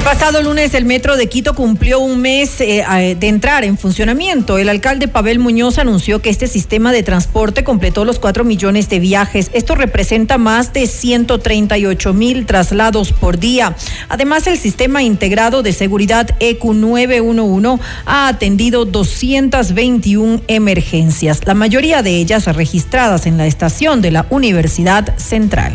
El pasado lunes el Metro de Quito cumplió un mes eh, de entrar en funcionamiento. El alcalde Pavel Muñoz anunció que este sistema de transporte completó los 4 millones de viajes. Esto representa más de 138 mil traslados por día. Además, el sistema integrado de seguridad EQ 911 ha atendido 221 emergencias, la mayoría de ellas registradas en la estación de la Universidad Central.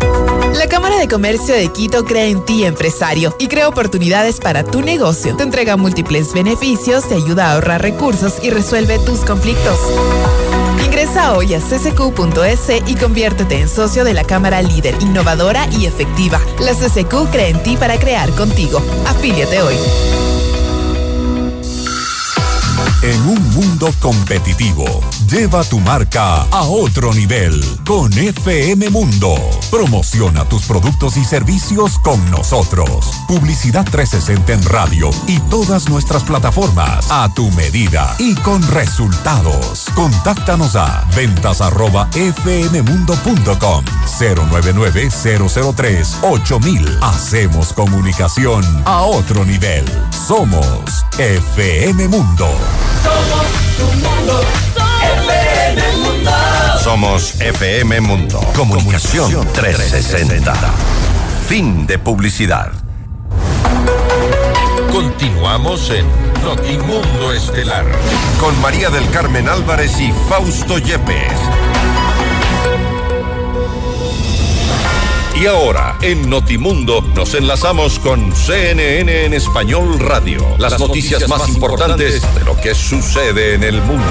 La Cámara de Comercio de Quito cree en ti, empresario, y crea oportunidades para tu negocio. Te entrega múltiples beneficios, te ayuda a ahorrar recursos y resuelve tus conflictos. Ingresa hoy a ccq.es y conviértete en socio de la Cámara líder, innovadora y efectiva. La CCQ cree en ti para crear contigo. Afíliate hoy. En un mundo competitivo, lleva tu marca a otro nivel con FM Mundo. Promociona tus productos y servicios con nosotros. Publicidad 360 en radio y todas nuestras plataformas a tu medida y con resultados. Contáctanos a ventas arroba fmmundo.com 099 003 8000. Hacemos comunicación a otro nivel. Somos FM Mundo. Somos tu mundo, FM Mundo. Somos FM Mundo. Comunicación 360. Fin de publicidad. Continuamos en Notimundo Estelar con María del Carmen Álvarez y Fausto Yepes. Y ahora, en Notimundo, nos enlazamos con CNN en Español Radio. Las, noticias, más, importantes de lo que sucede en el mundo.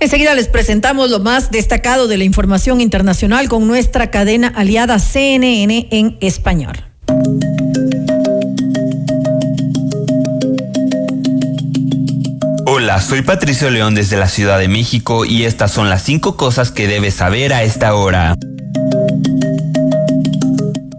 Enseguida les presentamos lo más destacado de la información internacional con nuestra cadena aliada CNN en español. Hola, soy Patricio León desde la Ciudad de México y estas son las cinco cosas que debes saber a esta hora.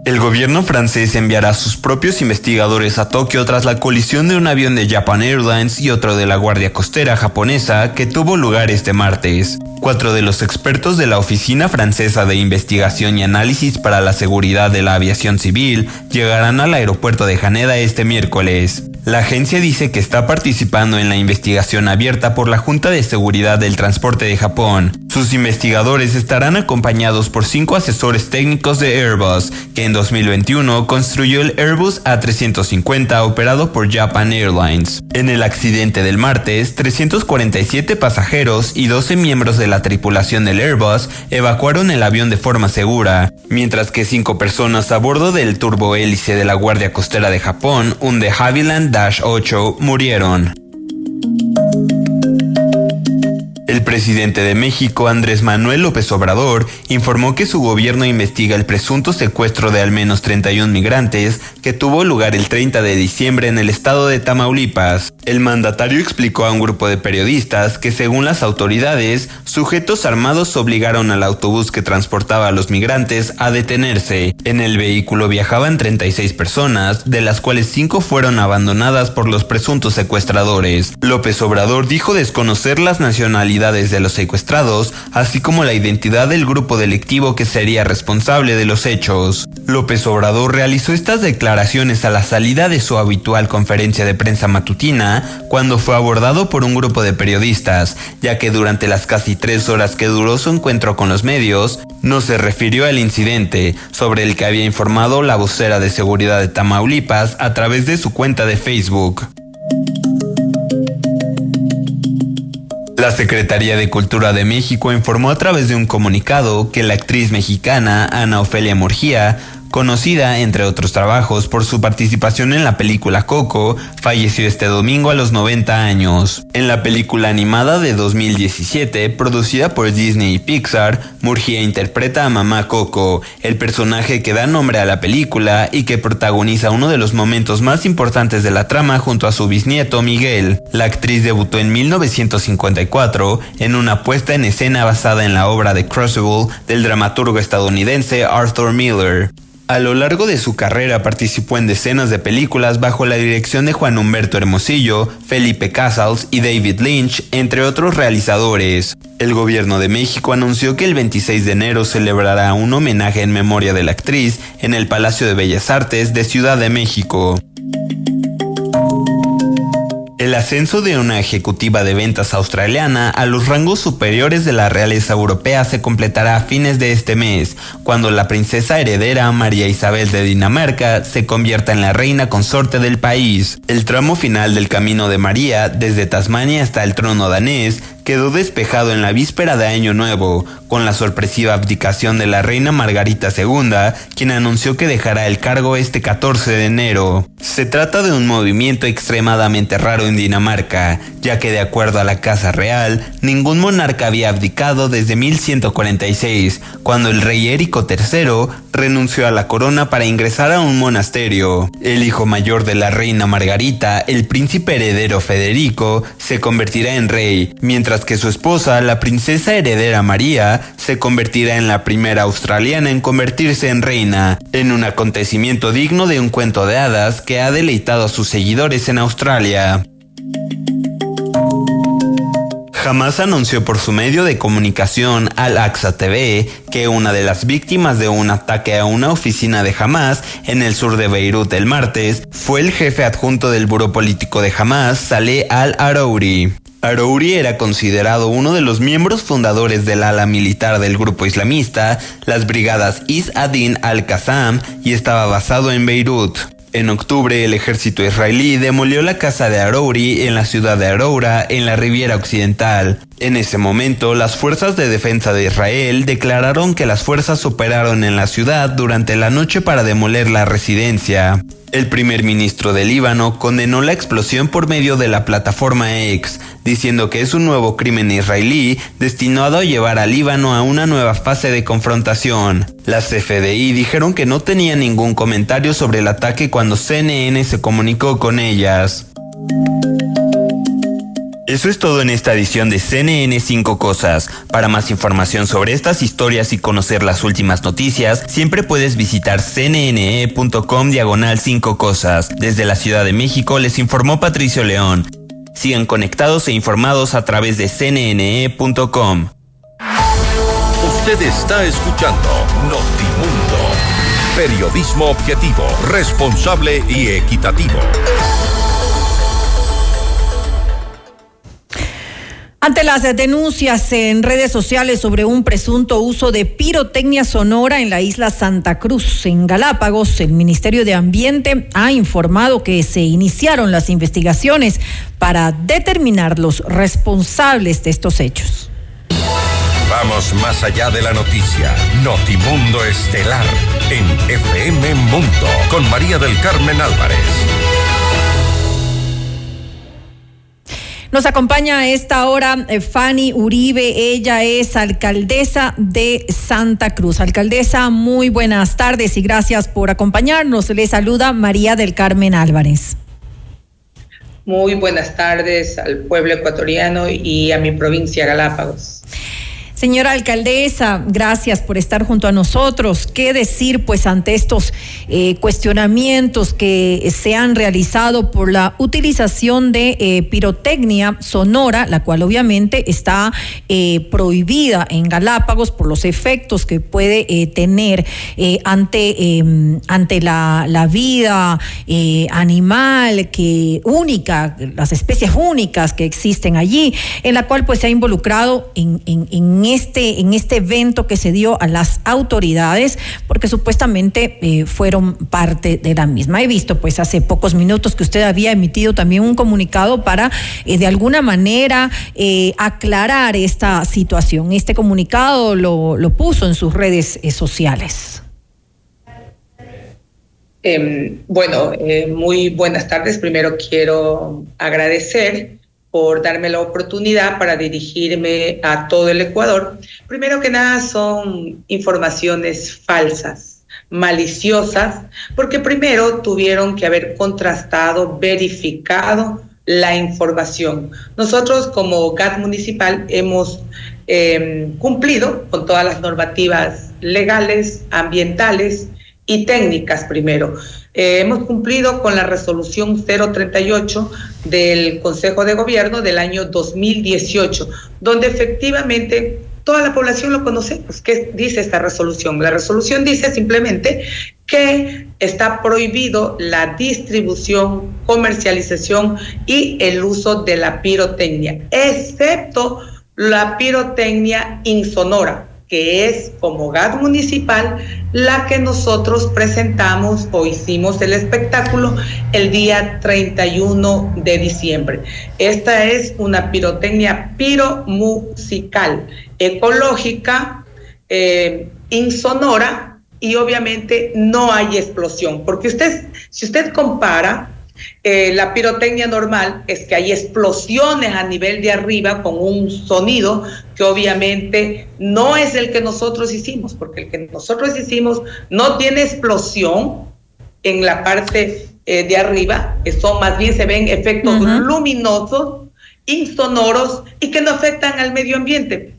El gobierno francés enviará sus propios investigadores a Tokio tras la colisión de un avión de Japan Airlines y otro de la Guardia Costera japonesa que tuvo lugar este martes. Cuatro de los expertos de la Oficina Francesa de Investigación y Análisis para la Seguridad de la Aviación Civil llegarán al aeropuerto de Haneda este miércoles. La agencia dice que está participando en la investigación abierta por la Junta de Seguridad del Transporte de Japón. Sus investigadores estarán acompañados por cinco asesores técnicos de Airbus, que en 2021 construyó el Airbus A350 operado por Japan Airlines. En el accidente del martes, 347 pasajeros y 12 miembros de la tripulación del Airbus evacuaron el avión de forma segura, mientras que cinco personas a bordo del turbohélice de la Guardia Costera de Japón, un de Havilland Dash 8, murieron. El presidente de México, Andrés Manuel López Obrador, informó que su gobierno investiga el presunto secuestro de al menos 31 migrantes que tuvo lugar el 30 de diciembre en el estado de Tamaulipas. El mandatario explicó a un grupo de periodistas que según las autoridades, sujetos armados obligaron al autobús que transportaba a los migrantes a detenerse. En el vehículo viajaban 36 personas, de las cuales 5 fueron abandonadas por los presuntos secuestradores. López Obrador dijo desconocer las nacionalidades de los secuestrados, así como la identidad del grupo delictivo que sería responsable de los hechos. López Obrador realizó estas declaraciones a la salida de su habitual conferencia de prensa matutina, cuando fue abordado por un grupo de periodistas, ya que durante las casi tres horas que duró su encuentro con los medios, no se refirió al incidente, sobre el que había informado la vocera de seguridad de Tamaulipas a través de su cuenta de Facebook. La Secretaría de Cultura de México informó a través de un comunicado que la actriz mexicana Ana Ofelia Murgía conocida entre otros trabajos por su participación en la película Coco, falleció este domingo a los 90 años. En la película animada de 2017, producida por Disney y Pixar, Murgia interpreta a Mamá Coco, el personaje que da nombre a la película y que protagoniza uno de los momentos más importantes de la trama junto a su bisnieto Miguel. La actriz debutó en 1954 en una puesta en escena basada en la obra de Crucible del dramaturgo estadounidense Arthur Miller. A lo largo de su carrera participó en decenas de películas bajo la dirección de Juan Humberto Hermosillo, Felipe Casals y David Lynch, entre otros realizadores. El gobierno de México anunció que el 26 de enero celebrará un homenaje en memoria de la actriz en el Palacio de Bellas Artes de Ciudad de México. El ascenso de una ejecutiva de ventas australiana a los rangos superiores de la realeza europea se completará a fines de este mes, cuando la princesa heredera María Isabel de Dinamarca se convierta en la reina consorte del país. El tramo final del camino de María, desde Tasmania hasta el trono danés, quedó despejado en la víspera de Año Nuevo, con la sorpresiva abdicación de la reina Margarita II, quien anunció que dejará el cargo este 14 de enero. Se trata de un movimiento extremadamente raro en Dinamarca, ya que de acuerdo a la Casa Real, ningún monarca había abdicado desde 1146, cuando el rey Érico III renunció a la corona para ingresar a un monasterio. El hijo mayor de la reina Margarita, el príncipe heredero Federico, se convertirá en rey, mientras que su esposa, la princesa heredera María, se convertirá en la primera australiana en convertirse en reina, en un acontecimiento digno de un cuento de hadas que ha deleitado a sus seguidores en Australia. Jamás anunció por su medio de comunicación al AXA TV que una de las víctimas de un ataque a una oficina de Hamas en el sur de Beirut el martes fue el jefe adjunto del buró político de Hamas, Saleh al-Arouri. Arouri era considerado uno de los miembros fundadores del ala militar del grupo islamista, las brigadas Is Adin al-Qassam, y estaba basado en Beirut. En octubre, el ejército israelí demolió la casa de Arouri en la ciudad de Aroura, en la Riviera Occidental. En ese momento, las fuerzas de defensa de Israel declararon que las fuerzas operaron en la ciudad durante la noche para demoler la residencia. El primer ministro de Líbano condenó la explosión por medio de la plataforma X, diciendo que es un nuevo crimen israelí destinado a llevar a Líbano a una nueva fase de confrontación. Las FDI dijeron que no tenían ningún comentario sobre el ataque cuando CNN se comunicó con ellas. Eso es todo en esta edición de CNN 5 Cosas. Para más información sobre estas historias y conocer las últimas noticias, siempre puedes visitar cnne.com diagonal 5 Cosas. Desde la Ciudad de México les informó Patricio León. Sigan conectados e informados a través de cnne.com. Usted está escuchando Notimundo. Periodismo objetivo, responsable y equitativo. Ante las denuncias en redes sociales sobre un presunto uso de pirotecnia sonora en la isla Santa Cruz, en Galápagos, el Ministerio de Ambiente ha informado que se iniciaron las investigaciones para determinar los responsables de estos hechos. Vamos más allá de la noticia. Notimundo Estelar en FM Mundo con María del Carmen Álvarez. Nos acompaña a esta hora eh, Fanny Uribe, ella es alcaldesa de Santa Cruz. Alcaldesa, muy buenas tardes y gracias por acompañarnos. Le saluda María del Carmen Álvarez. Muy buenas tardes al pueblo ecuatoriano y a mi provincia Galápagos. Señora alcaldesa, gracias por estar junto a nosotros. ¿Qué decir pues ante estos eh, cuestionamientos que se han realizado por la utilización de eh, pirotecnia sonora, la cual obviamente está eh, prohibida en Galápagos por los efectos que puede tener ante, em, ante la, la vida animal que única, las especies únicas que existen allí, en la cual pues se ha involucrado en, en, en este, en este evento que se dio a las autoridades, porque supuestamente eh, fueron parte de la misma. He visto pues hace pocos minutos que usted había emitido también un comunicado para eh, de alguna manera eh, aclarar esta situación. Este comunicado lo, puso en sus redes sociales. Em, bueno, muy buenas tardes. Primero quiero agradecer por darme la oportunidad para dirigirme a todo el Ecuador. Primero que nada son informaciones falsas, maliciosas, porque primero tuvieron que haber contrastado, verificado la información. Nosotros como GAT municipal hemos em, cumplido con todas las normativas legales, ambientales y técnicas primero. Eh, hemos cumplido con la resolución 038 del Consejo de Gobierno del año 2018, donde efectivamente toda la población lo conoce. Pues, ¿Qué dice esta resolución? La resolución dice simplemente que está prohibido la distribución, comercialización y el uso de la pirotecnia, excepto la pirotecnia insonora que es como GAD municipal la que nosotros presentamos o hicimos el espectáculo el día 31 de diciembre. Esta es una pirotecnia piromusical, ecológica, eh, insonora y obviamente no hay explosión, porque usted, si usted compara eh, la pirotecnia normal es que hay explosiones a nivel de arriba con un sonido que obviamente no es el que nosotros hicimos, porque el que nosotros hicimos no tiene explosión en la parte eh, de arriba, eso más bien se ven efectos luminosos, insonoros y que no afectan al medio ambiente.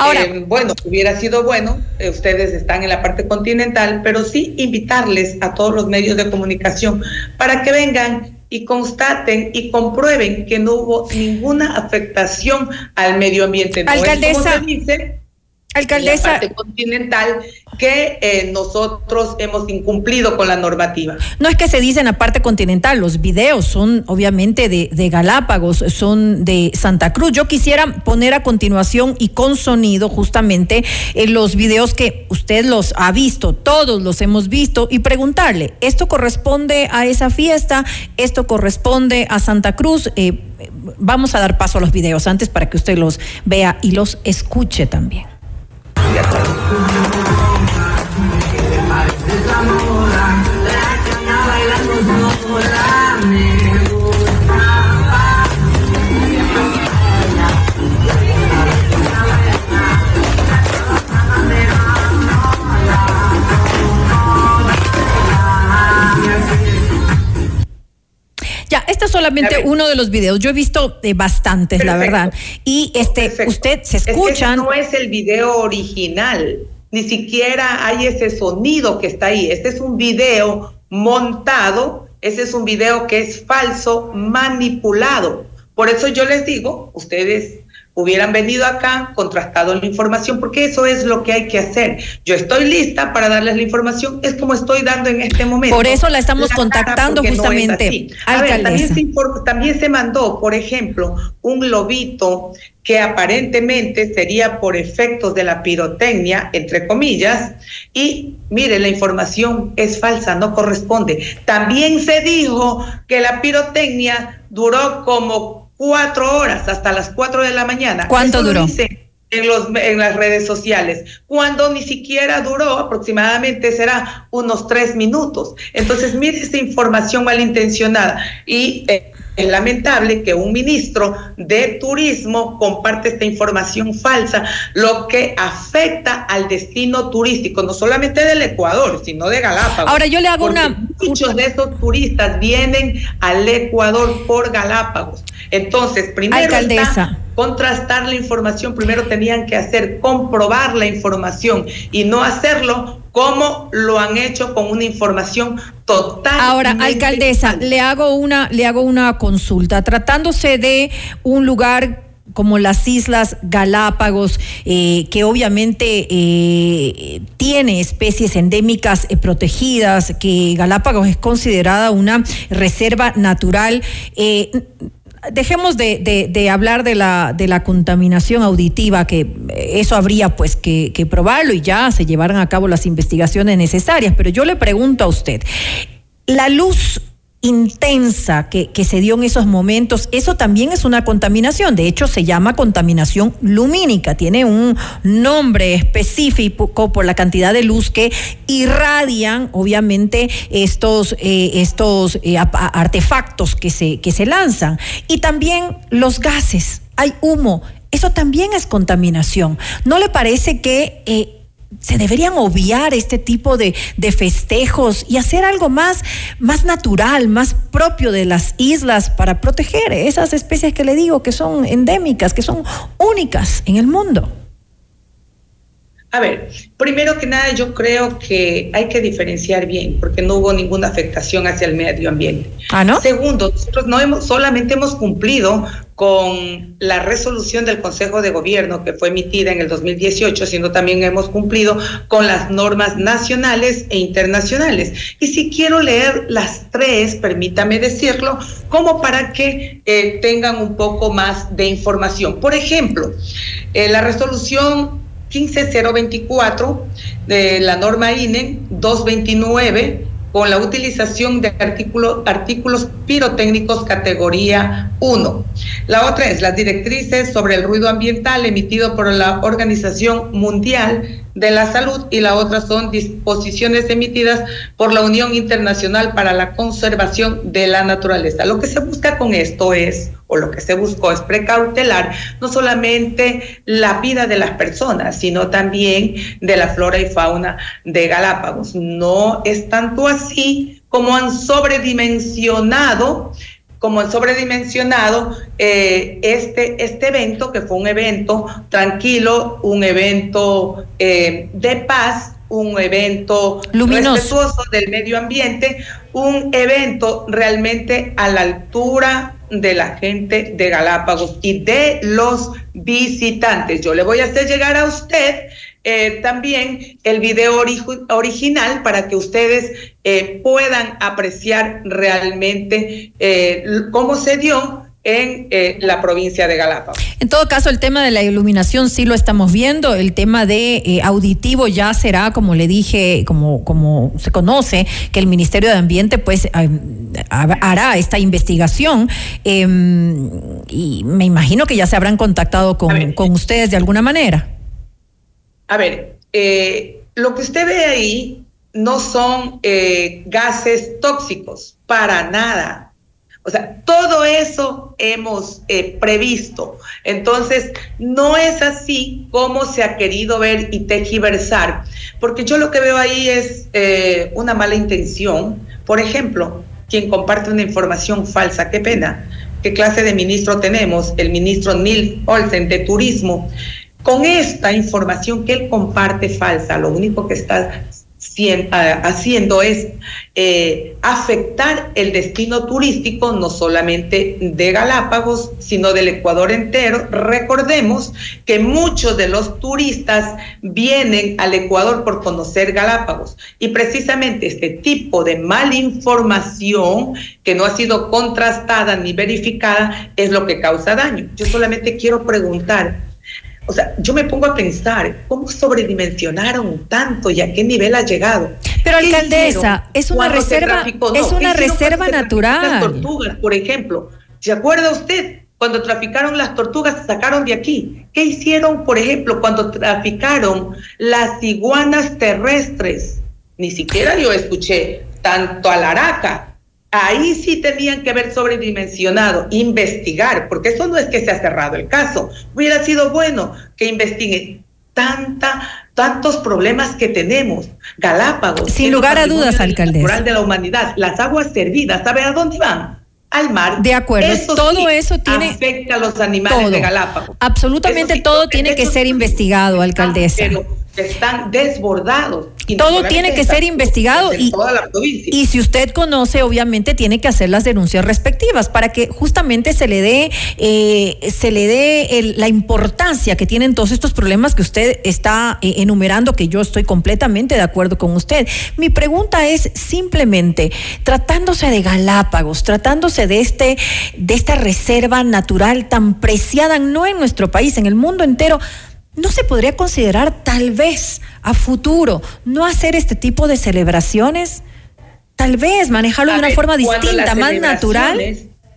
Ahora, eh, bueno, hubiera sido bueno, ustedes están en la parte continental, pero sí invitarles a todos los medios de comunicación para que vengan y constaten y comprueben que no hubo ninguna afectación al medio ambiente. No Alcaldesa. Es dice, Alcaldesa. parte continental que eh, nosotros hemos incumplido con la normativa. No es que se dice en la parte continental, los videos son obviamente de, de, Galápagos, son de Santa Cruz. Yo quisiera poner a continuación y con sonido justamente en eh, los videos que usted los ha visto, todos los hemos visto, y preguntarle, ¿esto corresponde a esa fiesta? ¿Esto corresponde a Santa Cruz? Eh, vamos a dar paso a los videos antes para que usted los vea y los escuche también. Ya, este es solamente uno de los videos. Yo he visto eh, bastantes, la verdad. Y este, usted se escucha. no es el video original, ni siquiera hay ese sonido que está ahí. Este es un video montado, ese es un video que es falso, manipulado. Por eso yo les digo, ustedes hubieran venido acá, contrastado la información, porque eso es lo que hay que hacer. Yo estoy lista para darles la información, es como estoy dando en este momento. Por eso la estamos contactando justamente. A ver, también se, también se mandó, por ejemplo, un globito que aparentemente sería por efectos de la pirotecnia, entre comillas, y mire, la información es falsa, no corresponde. También se dijo que la pirotecnia duró como cuatro horas, hasta las cuatro de la mañana. ¿Cuánto duró? en, los, en las redes sociales, cuando ni siquiera duró, aproximadamente será unos tres minutos. Entonces, mire esa información malintencionada y... Eh, es lamentable que un ministro de turismo comparte esta información falsa, lo que afecta al destino turístico, no solamente del Ecuador, sino de Galápagos. Ahora yo le hago una... Muchos de esos turistas vienen al Ecuador por Galápagos. Entonces, primero está contrastar la información, primero tenían que hacer comprobar la información y no hacerlo como lo han hecho con una información total. Ahora, alcaldesa, le hago una le hago una consulta, tratándose de un lugar como las Islas Galápagos, eh, que obviamente eh, tiene especies endémicas eh, protegidas, que Galápagos es considerada una reserva natural dejemos de, hablar de la, de la contaminación auditiva, que eso habría pues que, que probarlo y ya se llevaran a cabo las investigaciones necesarias. Pero yo le pregunto a usted, la luz intensa que, se dio en esos momentos, eso también es una contaminación. De hecho, se llama contaminación lumínica. Tiene un nombre específico por la cantidad de luz que irradian, obviamente, estos, eh, estos eh, artefactos que se, que se lanzan. Y también los gases. Hay humo. Eso también es contaminación. ¿No le parece que... Eh, se deberían obviar este tipo de, festejos y hacer algo más, más natural, más propio de las islas para proteger esas especies que le digo que son endémicas, que son únicas en el mundo. A ver, primero que nada yo creo que hay que diferenciar bien porque no hubo ninguna afectación hacia el medio ambiente. ¿Ah, no? Segundo, nosotros no hemos, solamente hemos cumplido con la resolución del Consejo de Gobierno que fue emitida en el 2018, sino también hemos cumplido con las normas nacionales e internacionales. Y si quiero leer las tres, permítame decirlo, como para que eh, tengan un poco más de información. Por ejemplo, eh, la resolución 15024 de la norma INE 229 con la utilización de artículos, artículos pirotécnicos categoría 1. La otra es las directrices sobre el ruido ambiental emitido por la Organización Mundial de la Salud y la otra son disposiciones emitidas por la Unión Internacional para la Conservación de la Naturaleza. Lo que se busca con esto es, o lo que se buscó es precautelar no solamente la vida de las personas, sino también de la flora y fauna de Galápagos. No es tanto así como han sobredimensionado como han sobredimensionado eh, este, este evento, que fue un evento tranquilo, un evento eh, de paz, un evento Luminoso. respetuoso del medio ambiente, un evento realmente a la altura de la gente de Galápagos y de los visitantes. Yo le voy a hacer llegar a usted eh, también el video original para que ustedes eh, puedan apreciar realmente eh, cómo se dio en la provincia de Galápagos. En todo caso, el tema de la iluminación sí lo estamos viendo, el tema de auditivo ya será, como le dije, como, como se conoce, que el Ministerio de Ambiente pues hará esta investigación em, y me imagino que ya se habrán contactado con, con ustedes de alguna manera. A ver, eh, lo que usted ve ahí no son eh, gases tóxicos, para nada. O sea, todo eso hemos eh, previsto. Entonces, no es así como se ha querido ver y tejiversar, porque yo lo que veo ahí es una mala intención. Por ejemplo, quien comparte una información falsa, qué pena. ¿Qué clase de ministro tenemos? El ministro Neil Olsen de Turismo con esta información que él comparte falsa, lo único que está haciendo es eh, afectar el destino turístico no solamente de Galápagos, sino del Ecuador entero. Recordemos que muchos de los turistas vienen al Ecuador por conocer Galápagos y precisamente este tipo de malinformación que no ha sido contrastada ni verificada es lo que causa daño. Yo solamente quiero preguntar, o sea, yo me pongo a pensar cómo sobredimensionaron tanto y a qué nivel ha llegado. Pero alcaldesa, es una reserva, es una reserva natural. Las tortugas, por ejemplo. ¿Se acuerda usted cuando traficaron las tortugas, sacaron de aquí? ¿Qué hicieron, por ejemplo, cuando traficaron las iguanas terrestres? Ni siquiera yo escuché tanto a la araca Ahí sí tenían que haber sobredimensionado, investigar, porque eso no es que se ha cerrado el caso. Hubiera sido bueno que investiguen tanta, tantos problemas que tenemos. Galápagos. Sin lugar a dudas, alcaldesa. de la humanidad. Las aguas servidas, ¿sabe a dónde van? al mar. De acuerdo, todo eso tiene afecta a los animales de Galápagos. Absolutamente todo tiene que ser investigado, alcaldesa están desbordados. Todo tiene que ser investigado y, y si usted conoce, obviamente tiene que hacer las denuncias respectivas para que justamente se le dé eh, se le dé la importancia que tienen todos estos problemas que usted está eh, enumerando, que yo estoy completamente de acuerdo con usted. Mi pregunta es simplemente tratándose de Galápagos, tratándose de este de esta reserva natural tan preciada no en nuestro país, en el mundo entero ¿No se podría considerar tal vez a futuro no hacer este tipo de celebraciones? Tal vez manejarlo de una forma distinta, más natural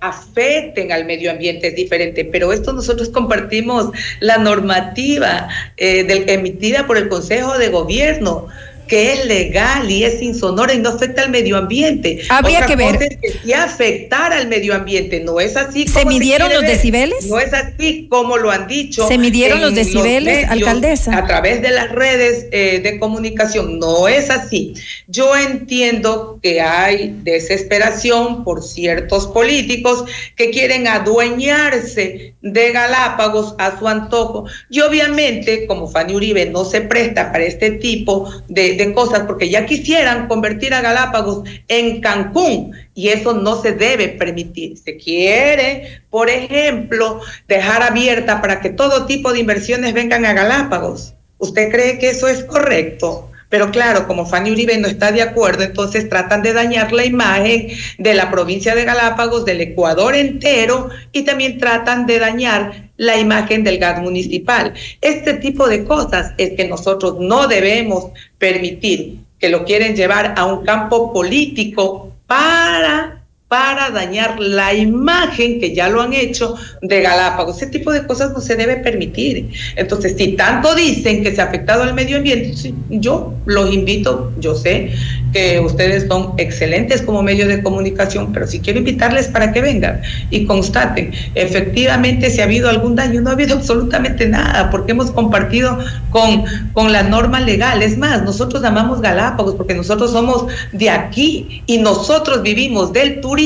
afecten al medio ambiente es diferente, pero esto nosotros compartimos la normativa eh, del, emitida por el Consejo de Gobierno que es legal y es insonora y no afecta al medio ambiente. Habría que ver. que sí afectar al medio ambiente, no es así. ¿Se midieron los decibeles? No es así como lo han dicho. ¿Se midieron los decibeles, alcaldesa? A través de las redes eh, de comunicación, no es así. Yo entiendo que hay desesperación por ciertos políticos que quieren adueñarse de Galápagos a su antojo. Y obviamente, como Fanny Uribe no se presta para este tipo de de, cosas, porque ya quisieran convertir a Galápagos en Cancún y eso no se debe permitir. Se quiere, por ejemplo, dejar abierta para que todo tipo de inversiones vengan a Galápagos. ¿Usted cree que eso es correcto? Pero claro, como Fanny Uribe no está de acuerdo, entonces tratan de dañar la imagen de la provincia de Galápagos, del Ecuador entero, y también tratan de dañar la imagen del gas municipal. Este tipo de cosas es que nosotros no debemos permitir que lo quieren llevar a un campo político para para dañar la imagen que ya lo han hecho de Galápagos. Ese tipo de cosas no se debe permitir. Entonces, si tanto dicen que se ha afectado al medio ambiente, yo los invito, yo sé que ustedes son excelentes como medio de comunicación, pero si quiero invitarles para que vengan y constaten, efectivamente si ha habido algún daño, no ha habido absolutamente nada, porque hemos compartido con, con la norma legal. Es más, nosotros amamos Galápagos porque nosotros somos de aquí y nosotros vivimos del turismo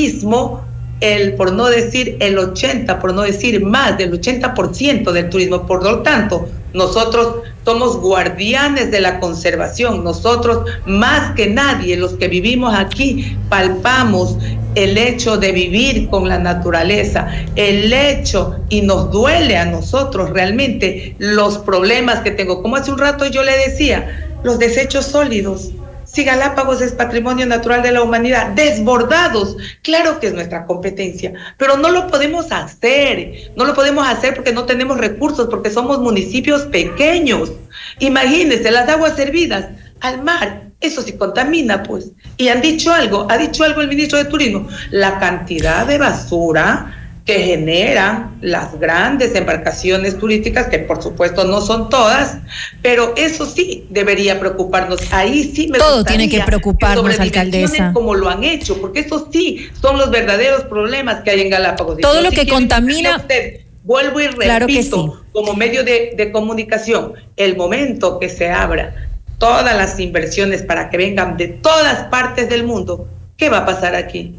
el, por no decir el 80, por no decir más del 80% del turismo. Por lo tanto, nosotros somos guardianes de la conservación. Nosotros, más que nadie, los que vivimos aquí, palpamos el hecho de vivir con la naturaleza, el hecho, y nos duele a nosotros realmente los problemas que tengo. Como hace un rato yo le decía, los desechos sólidos Galápagos es patrimonio natural de la humanidad, desbordados, claro que es nuestra competencia, pero no lo podemos hacer, no lo podemos hacer porque no tenemos recursos, porque somos municipios pequeños. Imagínense las aguas servidas al mar, eso sí contamina, pues. Y han dicho algo, ha dicho algo el ministro de Turismo, la cantidad de basura que generan las grandes embarcaciones turísticas, que por supuesto no son todas, pero eso sí debería preocuparnos. Ahí sí me Todo tiene que preocuparnos, alcaldesa. Como lo han hecho, porque esos sí son los verdaderos problemas que hay en Galápagos. Todo lo que contamina. vuelvo y repito, como medio de, de comunicación, el momento que se abra todas las inversiones para que vengan de todas partes del mundo, ¿qué va a pasar aquí?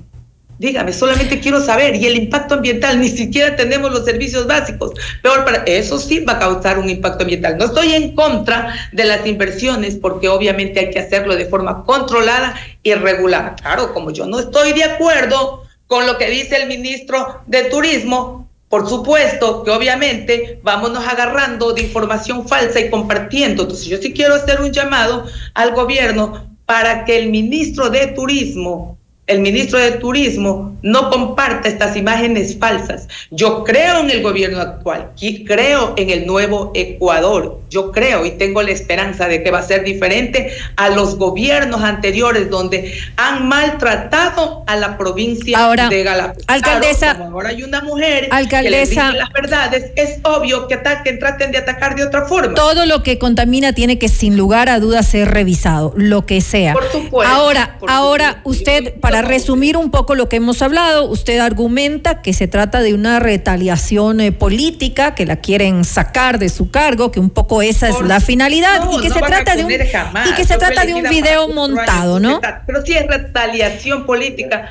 Dígame, solamente quiero saber. Y el impacto ambiental, ni siquiera tenemos los servicios básicos. Peor para eso sí va a causar un impacto ambiental. No estoy en contra de las inversiones porque obviamente hay que hacerlo de forma controlada y regular. Claro, como yo no estoy de acuerdo con lo que dice el ministro de Turismo, por supuesto que obviamente vámonos agarrando de información falsa y compartiendo. Entonces yo sí quiero hacer un llamado al gobierno para que el ministro de Turismo el ministro de Turismo no comparte estas imágenes falsas. Yo creo en el gobierno actual, creo en el nuevo Ecuador. Yo creo y tengo la esperanza de que va a ser diferente a los gobiernos anteriores donde han maltratado a la provincia de Galapagos. Alcaldesa, ahora hay una mujer alcaldesa, que le dice las verdades, es obvio que ataquen, traten de atacar de otra forma. Todo lo que contamina tiene que sin lugar a dudas ser revisado, lo que sea. Por supuesto. Ahora, ahora usted para resumir un poco lo que hemos hablado, usted argumenta que se trata de una retaliación eh, política, que la quieren sacar de su cargo, que un poco esa es la finalidad y que se trata de un y que se trata de un video montado, ¿no? Pero sí es retaliación política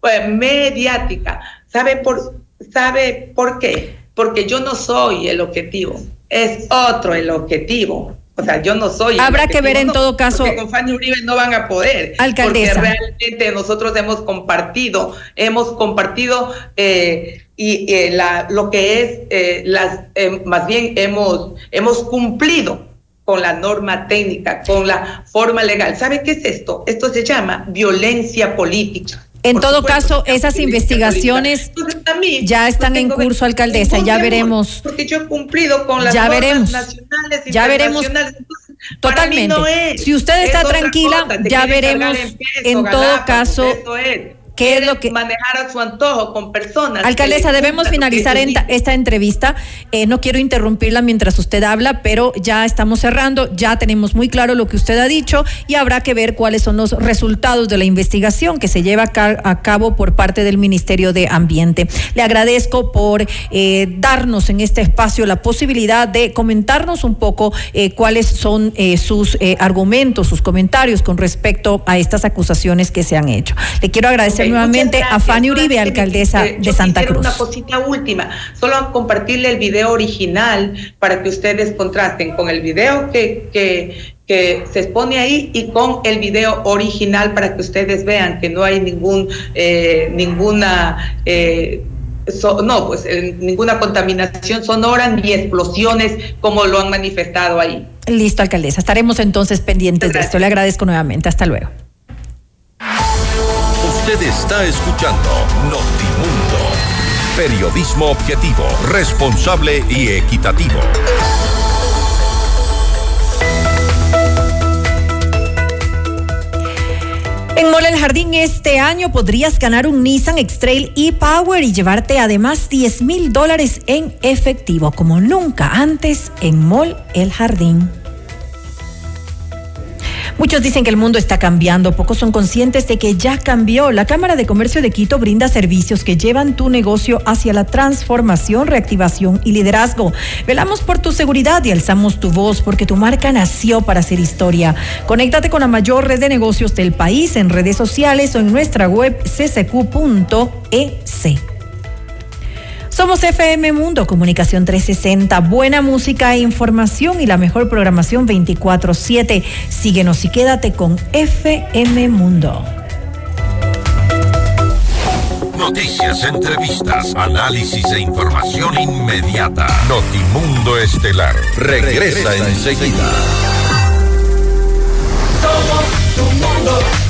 pues, mediática. ¿Sabe por sabe por qué? Porque yo no soy el objetivo, es otro el objetivo. O sea, yo no soy. Habrá que ver en todo caso. Porque con Fanny Uribe no van a poder. Alcaldesa. Porque realmente nosotros hemos compartido, hemos compartido eh, y eh, la, lo que es, eh, las, más bien hemos, hemos cumplido con la norma técnica, con la forma legal. ¿Sabe qué es esto? Esto se llama violencia política. En todo caso, esas investigaciones ya están en curso, alcaldesa, ya veremos. Porque yo he cumplido con las ya normas veremos. nacionales Ya veremos. Totalmente. si usted está tranquila, ya veremos. En todo caso, ¿Qué es lo que manejar a su antojo con personas? Alcaldesa, debemos finalizar esta entrevista. Eh, no quiero interrumpirla mientras usted habla, pero ya estamos cerrando, ya tenemos muy claro lo que usted ha dicho y habrá que ver cuáles son los resultados de la investigación que se lleva a cabo por parte del Ministerio de Ambiente. Le agradezco por eh, darnos en este espacio la posibilidad de comentarnos un poco eh, cuáles son sus argumentos, sus comentarios con respecto a estas acusaciones que se han hecho. Le quiero agradecer nuevamente a Fanny Uribe, alcaldesa de Santa Cruz. Una cosita última, solo compartirle el video original para que ustedes contrasten con el video que, que, que se expone ahí y con el video original para que ustedes vean que no hay ningún eh, ninguna eh, no, pues eh, ninguna contaminación sonora ni explosiones como lo han manifestado ahí. Listo, alcaldesa. Estaremos entonces pendientes de esto. Le agradezco nuevamente. Hasta luego. Usted está escuchando Notimundo. Periodismo objetivo, responsable y equitativo. En Mole El Jardín este año podrías ganar un Nissan X-Trail e-Power y llevarte además 10 mil dólares en efectivo, como nunca antes en Mall El Jardín. Muchos dicen que el mundo está cambiando, pocos son conscientes de que ya cambió. La Cámara de Comercio de Quito brinda servicios que llevan tu negocio hacia la transformación, reactivación y liderazgo. Velamos por tu seguridad y alzamos tu voz porque tu marca nació para hacer historia. Conéctate con la mayor red de negocios del país en redes sociales o en nuestra web ccq.ec. Somos FM Mundo, Comunicación 360, buena música e información y la mejor programación 24/7. Síguenos y quédate con FM Mundo. Noticias, entrevistas, análisis e información inmediata. Notimundo Estelar regresa, enseguida. Somos tu Mundo.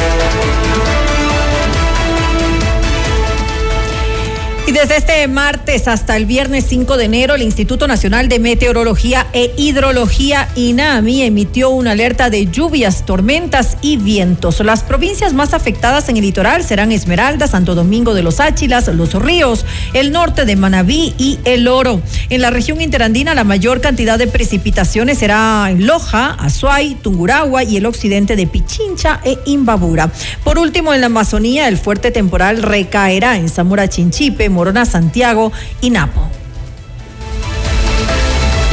Thank you. Y desde este martes hasta el viernes 5 de enero, el Instituto Nacional de Meteorología e Hidrología, INAMI, emitió una alerta de lluvias, tormentas y vientos. Las provincias más afectadas en el litoral serán Esmeralda, Santo Domingo de los Áchilas, Los Ríos, el norte de Manabí y El Oro. En la región interandina, la mayor cantidad de precipitaciones será en Loja, Azuay, Tungurahua y el occidente de Pichincha e Imbabura. Por último, en la Amazonía, el fuerte temporal recaerá en Zamora Chinchipe, Morona, Santiago y Napo.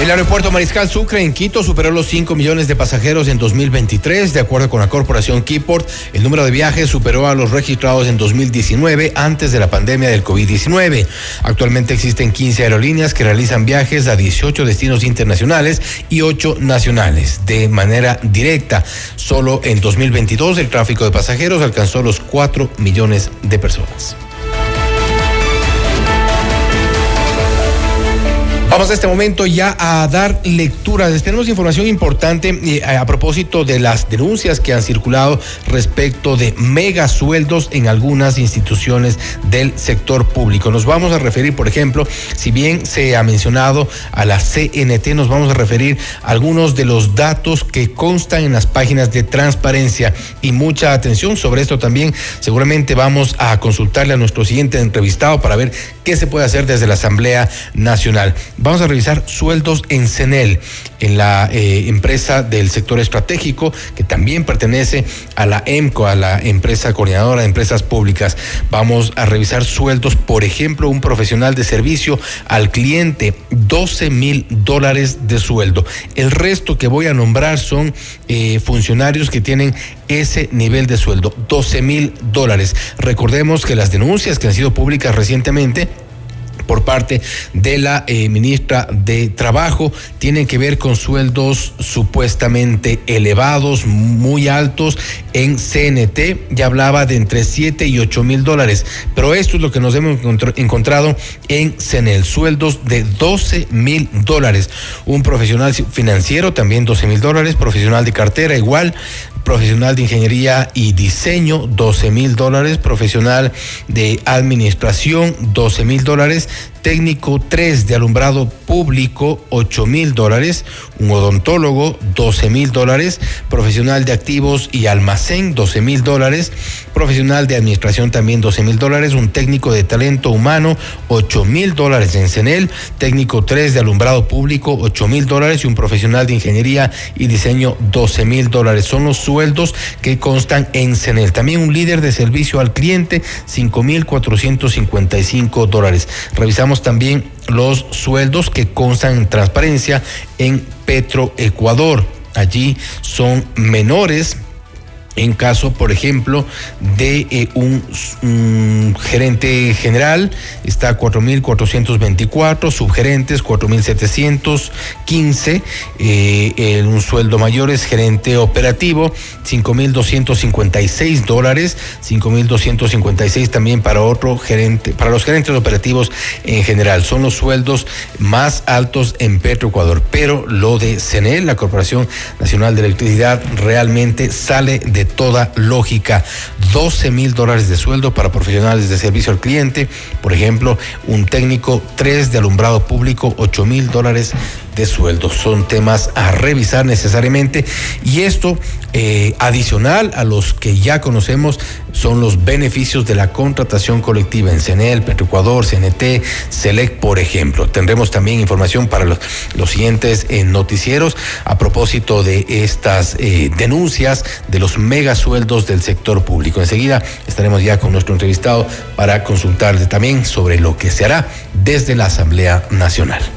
El aeropuerto Mariscal Sucre en Quito superó los 5 millones de pasajeros en 2023. De acuerdo con la corporación Keyport, el número de viajes superó a los registrados en 2019 antes de la pandemia del COVID-19. Actualmente existen 15 aerolíneas que realizan viajes a 18 destinos internacionales y 8 nacionales de manera directa. Solo en 2022 el tráfico de pasajeros alcanzó los 4 millones de personas. Vamos a este momento ya a dar lectura. Les tenemos información importante eh, a propósito de las denuncias que han circulado respecto de mega sueldos en algunas instituciones del sector público. Nos vamos a referir, por ejemplo, si bien se ha mencionado a la CNT, nos vamos a referir a algunos de los datos que constan en las páginas de transparencia y mucha atención sobre esto también. Seguramente vamos a consultarle a nuestro siguiente entrevistado para ver qué se puede hacer desde la Asamblea Nacional. Vamos a revisar sueldos en CENEL, en la eh, empresa del sector estratégico, que también pertenece a la EMCO, a la empresa coordinadora de empresas públicas. Vamos a revisar sueldos, por ejemplo, un profesional de servicio al cliente, 12 mil dólares de sueldo. El resto que voy a nombrar son eh, funcionarios que tienen ese nivel de sueldo, 12 mil dólares. Recordemos que las denuncias que han sido públicas recientemente por parte de la eh, ministra de Trabajo. Tienen que ver con sueldos supuestamente elevados, muy altos en CNT. Ya hablaba de entre 7 y 8 mil dólares, pero esto es lo que nos hemos encontrado en CENEL, sueldos de 12 mil dólares. Un profesional financiero también 12 mil dólares, profesional de cartera igual, profesional de ingeniería y diseño, 12 mil dólares, profesional de administración, 12 mil dólares, técnico 3 de alumbrado público, 8 mil dólares, un odontólogo, 12 mil dólares, profesional de activos y almacén, 12 mil dólares, profesional de administración también 12 mil dólares, un técnico de talento humano, 8 mil dólares en CENEL, técnico 3 de alumbrado público, 8 mil dólares y un profesional de ingeniería y diseño, 12 mil dólares. Son los sueldos que constan en CENEL. También un líder de servicio al cliente, 5 mil 455 dólares. Revisamos también los sueldos que constan en transparencia en Petroecuador. Allí son menores en caso, por ejemplo, de eh, un, gerente general, está 4.424, subgerentes 4.715, eh, un sueldo mayor es gerente operativo, 5.256 dólares, 5.256 también para otro gerente, para los gerentes operativos en general. Son los sueldos más altos en Petroecuador, pero lo de CENEL, la Corporación Nacional de Electricidad, realmente sale de toda lógica. 12 mil dólares de sueldo para profesionales de servicio al cliente, por ejemplo, un técnico, 3 de alumbrado público, 8 mil dólares de sueldo. Son temas a revisar necesariamente y esto eh, adicional a los que ya conocemos son los beneficios de la contratación colectiva en CNEL, Petroecuador, CNT, SELEC, por ejemplo. Tendremos también información para los, los siguientes eh, noticieros a propósito de estas eh, denuncias de los mega sueldos del sector público. Enseguida estaremos ya con nuestro entrevistado para consultarle también sobre lo que se hará desde la Asamblea Nacional.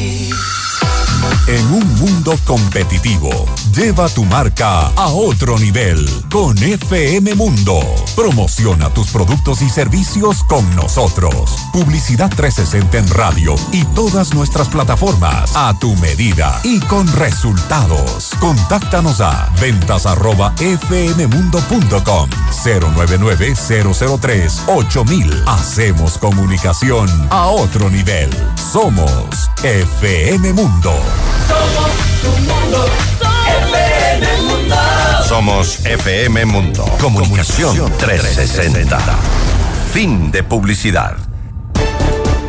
En un mundo competitivo, lleva tu marca a otro nivel con FM Mundo. Promociona tus productos y servicios con nosotros. Publicidad 360 en radio y todas nuestras plataformas a tu medida y con resultados. Contáctanos a ventas arroba fmmundo.com 099-003-8000. Hacemos comunicación a otro nivel. Somos FM Mundo. Somos tu mundo. FM Mundo. Somos FM Mundo. Comunicación 360. Fin de publicidad.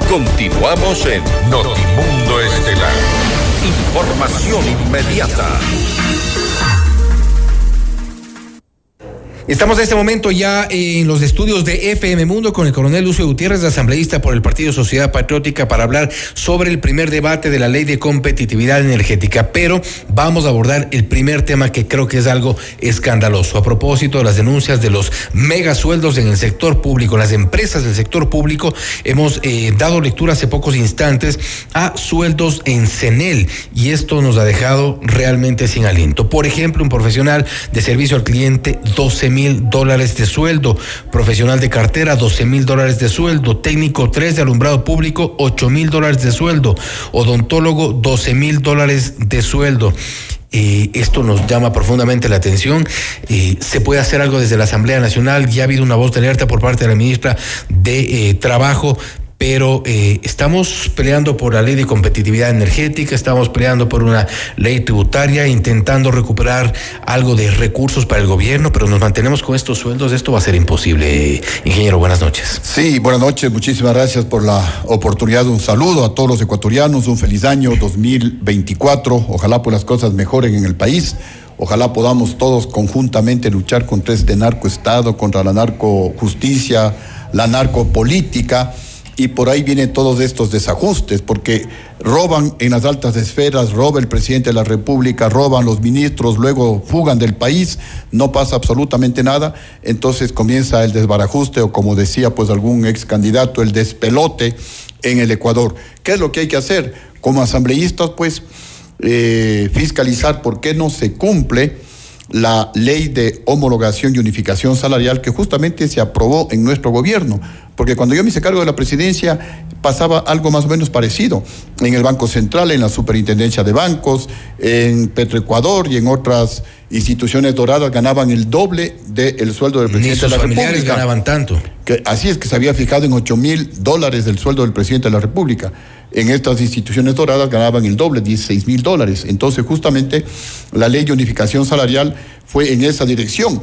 Continuamos en Notimundo Estelar. Información inmediata. Estamos en este momento ya en los estudios de FM Mundo con el coronel Lucio Gutiérrez, asambleísta por el Partido Sociedad Patriótica, para hablar sobre el primer debate de la ley de competitividad energética. Pero vamos a abordar el primer tema que creo que es algo escandaloso. A propósito de las denuncias de los megasueldos en el sector público, las empresas del sector público, hemos eh, dado lectura hace pocos instantes a sueldos en CENEL y esto nos ha dejado realmente sin aliento. Por ejemplo, un profesional de servicio al cliente, 12 mil dólares de sueldo. Profesional de cartera, 12 mil dólares de sueldo. Técnico 3 de alumbrado público, 8 mil dólares de sueldo. Odontólogo, 12 mil dólares de sueldo. Eh, esto nos llama profundamente la atención. Eh, se puede hacer algo desde la Asamblea Nacional. Ya ha habido una voz de alerta por parte de la ministra de eh, Trabajo pero eh, estamos peleando por la ley de competitividad energética, estamos peleando por una ley tributaria, intentando recuperar algo de recursos para el gobierno, pero nos mantenemos con estos sueldos, esto va a ser imposible. Ingeniero, buenas noches. Sí, buenas noches, muchísimas gracias por la oportunidad. Un saludo a todos los ecuatorianos, un feliz año 2024, ojalá pues las cosas mejoren en el país. Ojalá podamos todos conjuntamente luchar contra este narcoestado, contra la narcojusticia, la narcopolítica y por ahí vienen todos estos desajustes, porque roban en las altas esferas, roba el presidente de la República, roban los ministros, luego fugan del país, no pasa absolutamente nada, entonces comienza el desbarajuste o como decía pues algún ex candidato, el despelote en el Ecuador. ¿Qué es lo que hay que hacer? Como asambleístas pues eh, fiscalizar por qué no se cumple la ley de homologación y unificación salarial que justamente se aprobó en nuestro gobierno. Porque cuando yo me hice cargo de la presidencia pasaba algo más o menos parecido. En el Banco Central, en la Superintendencia de Bancos, en Petroecuador y en otras instituciones doradas ganaban el doble del sueldo del presidente Ni sus de la familiares República. ganaban tanto. Que así es que se había fijado en 8 mil dólares del sueldo del presidente de la República. En estas instituciones doradas ganaban el doble, 16 mil dólares. Entonces, justamente, la ley de unificación salarial fue en esa dirección,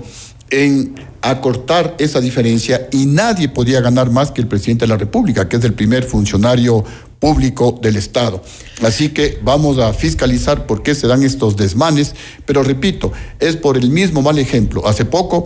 en acortar esa diferencia y nadie podía ganar más que el presidente de la República, que es el primer funcionario público del Estado. Así que vamos a fiscalizar por qué se dan estos desmanes, pero repito, es por el mismo mal ejemplo. Hace poco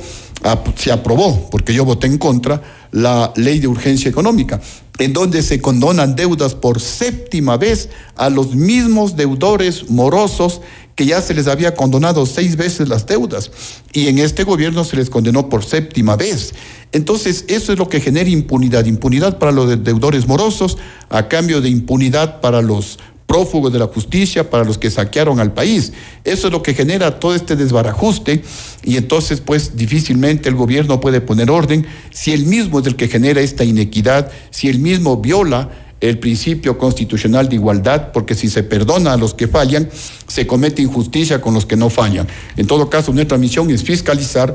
se aprobó, porque yo voté en contra, la ley de urgencia económica, en donde se condonan deudas por séptima vez a los mismos deudores morosos que ya se les había condonado seis veces las deudas y en este gobierno se les condenó por séptima vez. Entonces, eso es lo que genera impunidad, impunidad para los deudores morosos a cambio de impunidad para los prófugos de la justicia, para los que saquearon al país. Eso es lo que genera todo este desbarajuste y entonces pues difícilmente el gobierno puede poner orden si él mismo es el que genera esta inequidad, si él mismo viola el principio constitucional de igualdad, porque si se perdona a los que fallan, se comete injusticia con los que no fallan. En todo caso, nuestra misión es fiscalizar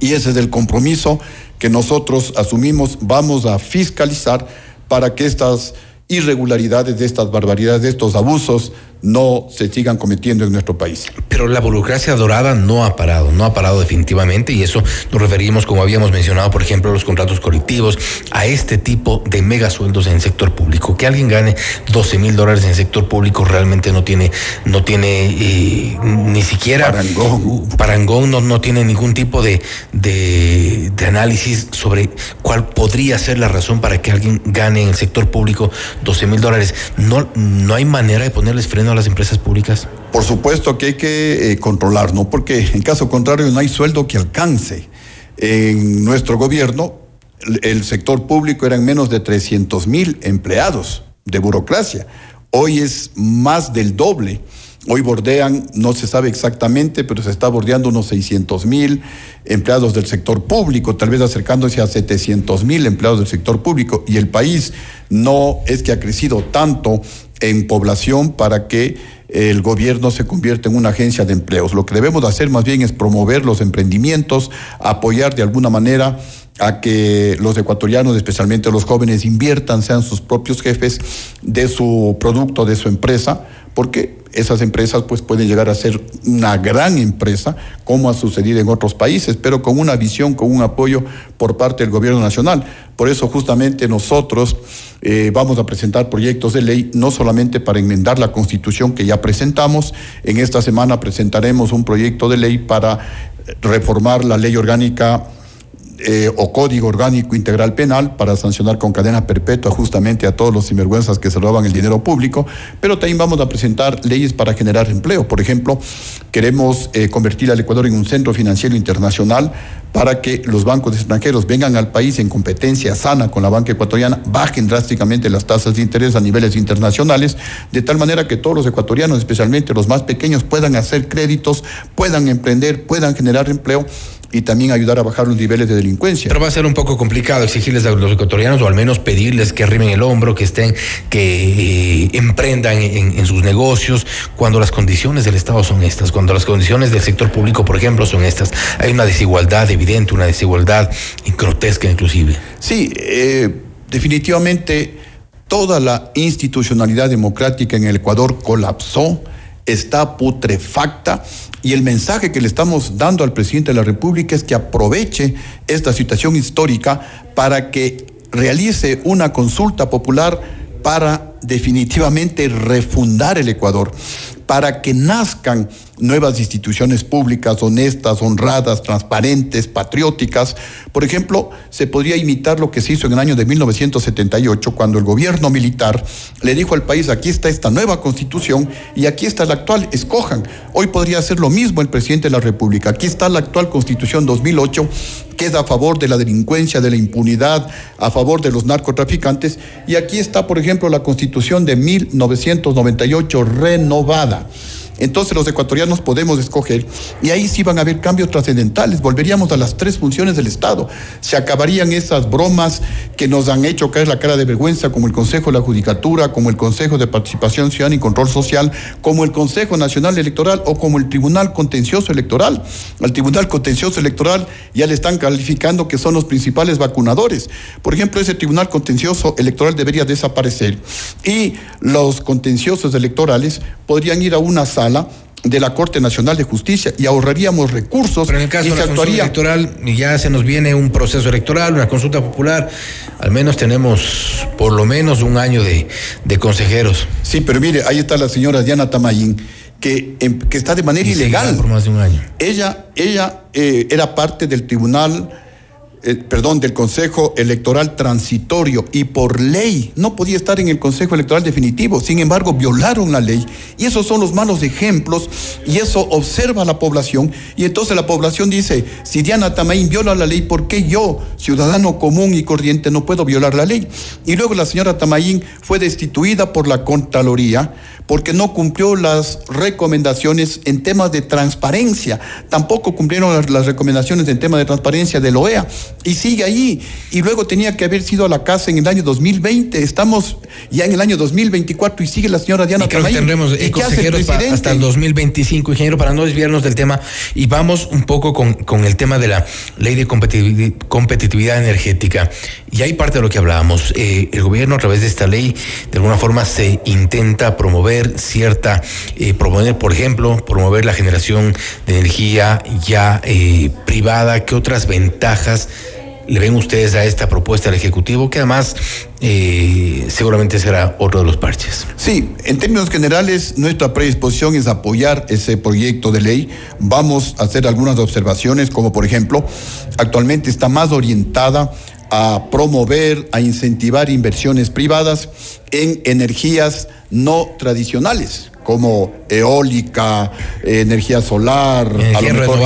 y ese es el compromiso que nosotros asumimos, vamos a fiscalizar para que estas irregularidades, de estas barbaridades, de estos abusos no se sigan cometiendo en nuestro país. Pero la burocracia dorada no ha parado, no ha parado definitivamente y eso nos referimos, como habíamos mencionado, por ejemplo, a los contratos colectivos, a este tipo de mega sueldos en el sector público. Que alguien gane 12 mil dólares en el sector público realmente no tiene, no tiene eh, ni siquiera parangón, parangón no, no tiene ningún tipo de, de, de análisis sobre cuál podría ser la razón para que alguien gane en el sector público 12 mil dólares. No, no hay manera de ponerles freno las empresas públicas? Por supuesto que hay que eh, controlar, ¿no? Porque en caso contrario no hay sueldo que alcance. En nuestro gobierno, el, sector público eran menos de 300 mil empleados de burocracia. Hoy es más del doble. Hoy bordean, no se sabe exactamente, pero se está bordeando unos 600 mil empleados del sector público, tal vez acercándose a 700 mil empleados del sector público. Y el país no es que ha crecido tanto en población para que el gobierno se convierta en una agencia de empleos. Lo que debemos hacer más bien es promover los emprendimientos, apoyar de alguna manera a que los ecuatorianos, especialmente los jóvenes, inviertan, sean sus propios jefes de su producto, de su empresa, porque esas empresas pues pueden llegar a ser una gran empresa, como ha sucedido en otros países, pero con una visión, con un apoyo por parte del gobierno nacional. Por eso justamente nosotros eh, vamos a presentar proyectos de ley, no solamente para enmendar la constitución que ya presentamos, en esta semana presentaremos un proyecto de ley para reformar la ley orgánica eh, o Código Orgánico Integral Penal para sancionar con cadena perpetua justamente a todos los sinvergüenzas que se roban el dinero público, pero también vamos a presentar leyes para generar empleo. Por ejemplo, queremos eh, convertir al Ecuador en un centro financiero internacional para que los bancos extranjeros vengan al país en competencia sana con la banca ecuatoriana, bajen drásticamente las tasas de interés a niveles internacionales, de tal manera que todos los ecuatorianos, especialmente los más pequeños, puedan hacer créditos, puedan emprender, puedan generar empleo y también ayudar a bajar los niveles de delincuencia. Pero va a ser un poco complicado exigirles a los ecuatorianos o al menos pedirles que arrimen el hombro, que estén, que eh, emprendan en, sus negocios cuando las condiciones del Estado son estas, cuando las condiciones del sector público, por ejemplo, son estas. Hay una desigualdad evidente, una desigualdad grotesca inclusive. Sí, eh, definitivamente toda la institucionalidad democrática en el Ecuador colapsó está putrefacta y el mensaje que le estamos dando al presidente de la República es que aproveche esta situación histórica para que realice una consulta popular para definitivamente refundar el Ecuador, para que nazcan nuevas instituciones públicas honestas, honradas, transparentes, patrióticas. Por ejemplo, se podría imitar lo que se hizo en el año de 1978, cuando el gobierno militar le dijo al país, aquí está esta nueva constitución y aquí está la actual, escojan. Hoy podría hacer lo mismo el presidente de la República. Aquí está la actual constitución 2008, que es a favor de la delincuencia, de la impunidad, a favor de los narcotraficantes. Y aquí está, por ejemplo, la constitución de 1998 renovada. Entonces los ecuatorianos podemos escoger y ahí sí van a haber cambios trascendentales. Volveríamos a las tres funciones del Estado. Se acabarían esas bromas que nos han hecho caer la cara de vergüenza, como el Consejo de la Judicatura, como el Consejo de Participación Ciudadana y Control Social, como el Consejo Nacional Electoral o como el Tribunal Contencioso Electoral. Al Tribunal Contencioso Electoral ya le están calificando que son los principales vacunadores. Por ejemplo, ese Tribunal Contencioso Electoral debería desaparecer y los contenciosos electorales podrían ir a una sala de la Corte Nacional de Justicia y ahorraríamos recursos. Pero en el caso y de la actuaría electoral, ya se nos viene un proceso electoral, una consulta popular, al menos tenemos por lo menos un año de, de consejeros. Sí, pero mire, ahí está la señora Diana Tamayín, que, em, que está de manera Y ilegal. por más de un año. Ella, ella eh, era parte del tribunal, eh, perdón, del Consejo Electoral Transitorio y por ley no podía estar en el Consejo Electoral Definitivo. Sin embargo, violaron la ley y esos son los malos ejemplos y eso observa la población y entonces la población dice, si Diana Tamaín viola la ley, ¿por qué yo, ciudadano común y corriente, no puedo violar la ley? Y luego la señora Tamaín fue destituida por la Contraloría porque no cumplió las recomendaciones en temas de transparencia, tampoco cumplieron las, las recomendaciones en temas de transparencia de la OEA y sigue ahí. Y luego tenía que haber sido a la casa en el año 2020, estamos ya en el año 2024 y sigue la señora Diana Y creo que Tamaín. tendremos ¿Y eh, el hasta el 2025, ingeniero, para no desviarnos del tema. Y vamos un poco con, con el tema de la ley de competitivi- competitividad energética. Y hay parte de lo que hablábamos. Eh, el gobierno, a través de esta ley, de alguna forma se intenta promover cierta, eh, promover, por ejemplo, promover la generación de energía ya eh, privada. ¿Qué otras ventajas? le ven ustedes a esta propuesta del Ejecutivo, que además eh, seguramente será otro de los parches. Sí, en términos generales, nuestra predisposición es apoyar ese proyecto de ley. Vamos a hacer algunas observaciones, como por ejemplo, actualmente está más orientada a promover, a incentivar inversiones privadas en energías no tradicionales como eólica, energía solar, a lo mejor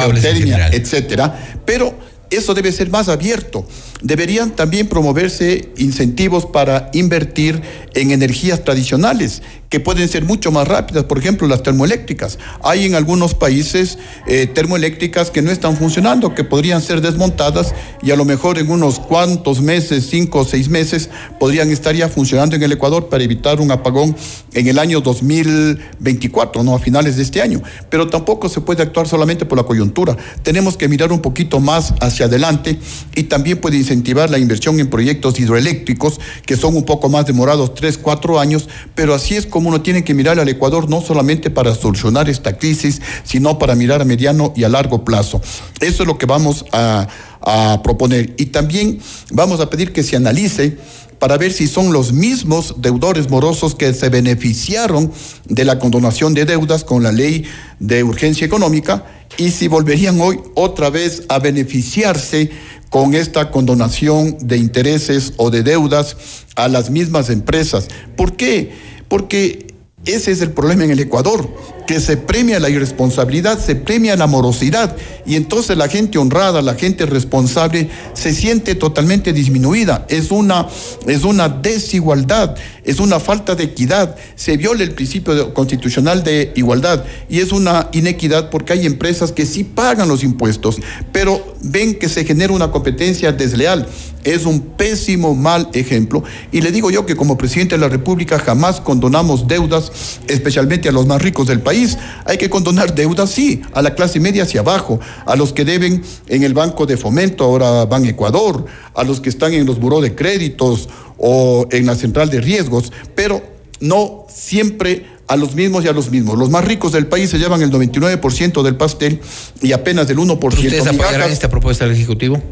etcétera. Pero eso debe ser más abierto. Deberían también promoverse incentivos para invertir en energías tradicionales que pueden ser mucho más rápidas, por ejemplo las termoeléctricas. Hay en algunos países eh, termoeléctricas que no están funcionando, que podrían ser desmontadas y a lo mejor en unos cuantos meses, cinco o seis meses, podrían estar ya funcionando en el Ecuador para evitar un apagón en el año 2024, no a finales de este año. Pero tampoco se puede actuar solamente por la coyuntura. Tenemos que mirar un poquito más hacia adelante y también puede incentivar la inversión en proyectos hidroeléctricos que son un poco más demorados, tres, cuatro años, pero así es como uno tiene que mirar al Ecuador no solamente para solucionar esta crisis, sino para mirar a mediano y a largo plazo. Eso es lo que vamos a, a proponer. Y también vamos a pedir que se analice para ver si son los mismos deudores morosos que se beneficiaron de la condonación de deudas con la ley de urgencia económica y si volverían hoy otra vez a beneficiarse con esta condonación de intereses o de deudas a las mismas empresas. ¿Por qué? Porque ese es el problema en el Ecuador, que se premia la irresponsabilidad, se premia la morosidad y entonces la gente honrada, la gente responsable se siente totalmente disminuida. Es una, es una desigualdad, es una falta de equidad, se viola el principio constitucional de igualdad y es una inequidad porque hay empresas que sí pagan los impuestos, pero ven que se genera una competencia desleal. Es un pésimo mal ejemplo y le digo yo que como presidente de la República jamás condonamos deudas, especialmente a los más ricos del país. Hay que condonar deudas, sí, a la clase media hacia abajo, a los que deben en el Banco de Fomento, ahora Ban Ecuador, a los que están en los buró de créditos o en la central de riesgos, pero no siempre a los mismos y a los mismos. Los más ricos del país se llevan el 99% del pastel y apenas el 1% ¿Ustedes apoyarán migajas. esta propuesta del Ejecutivo?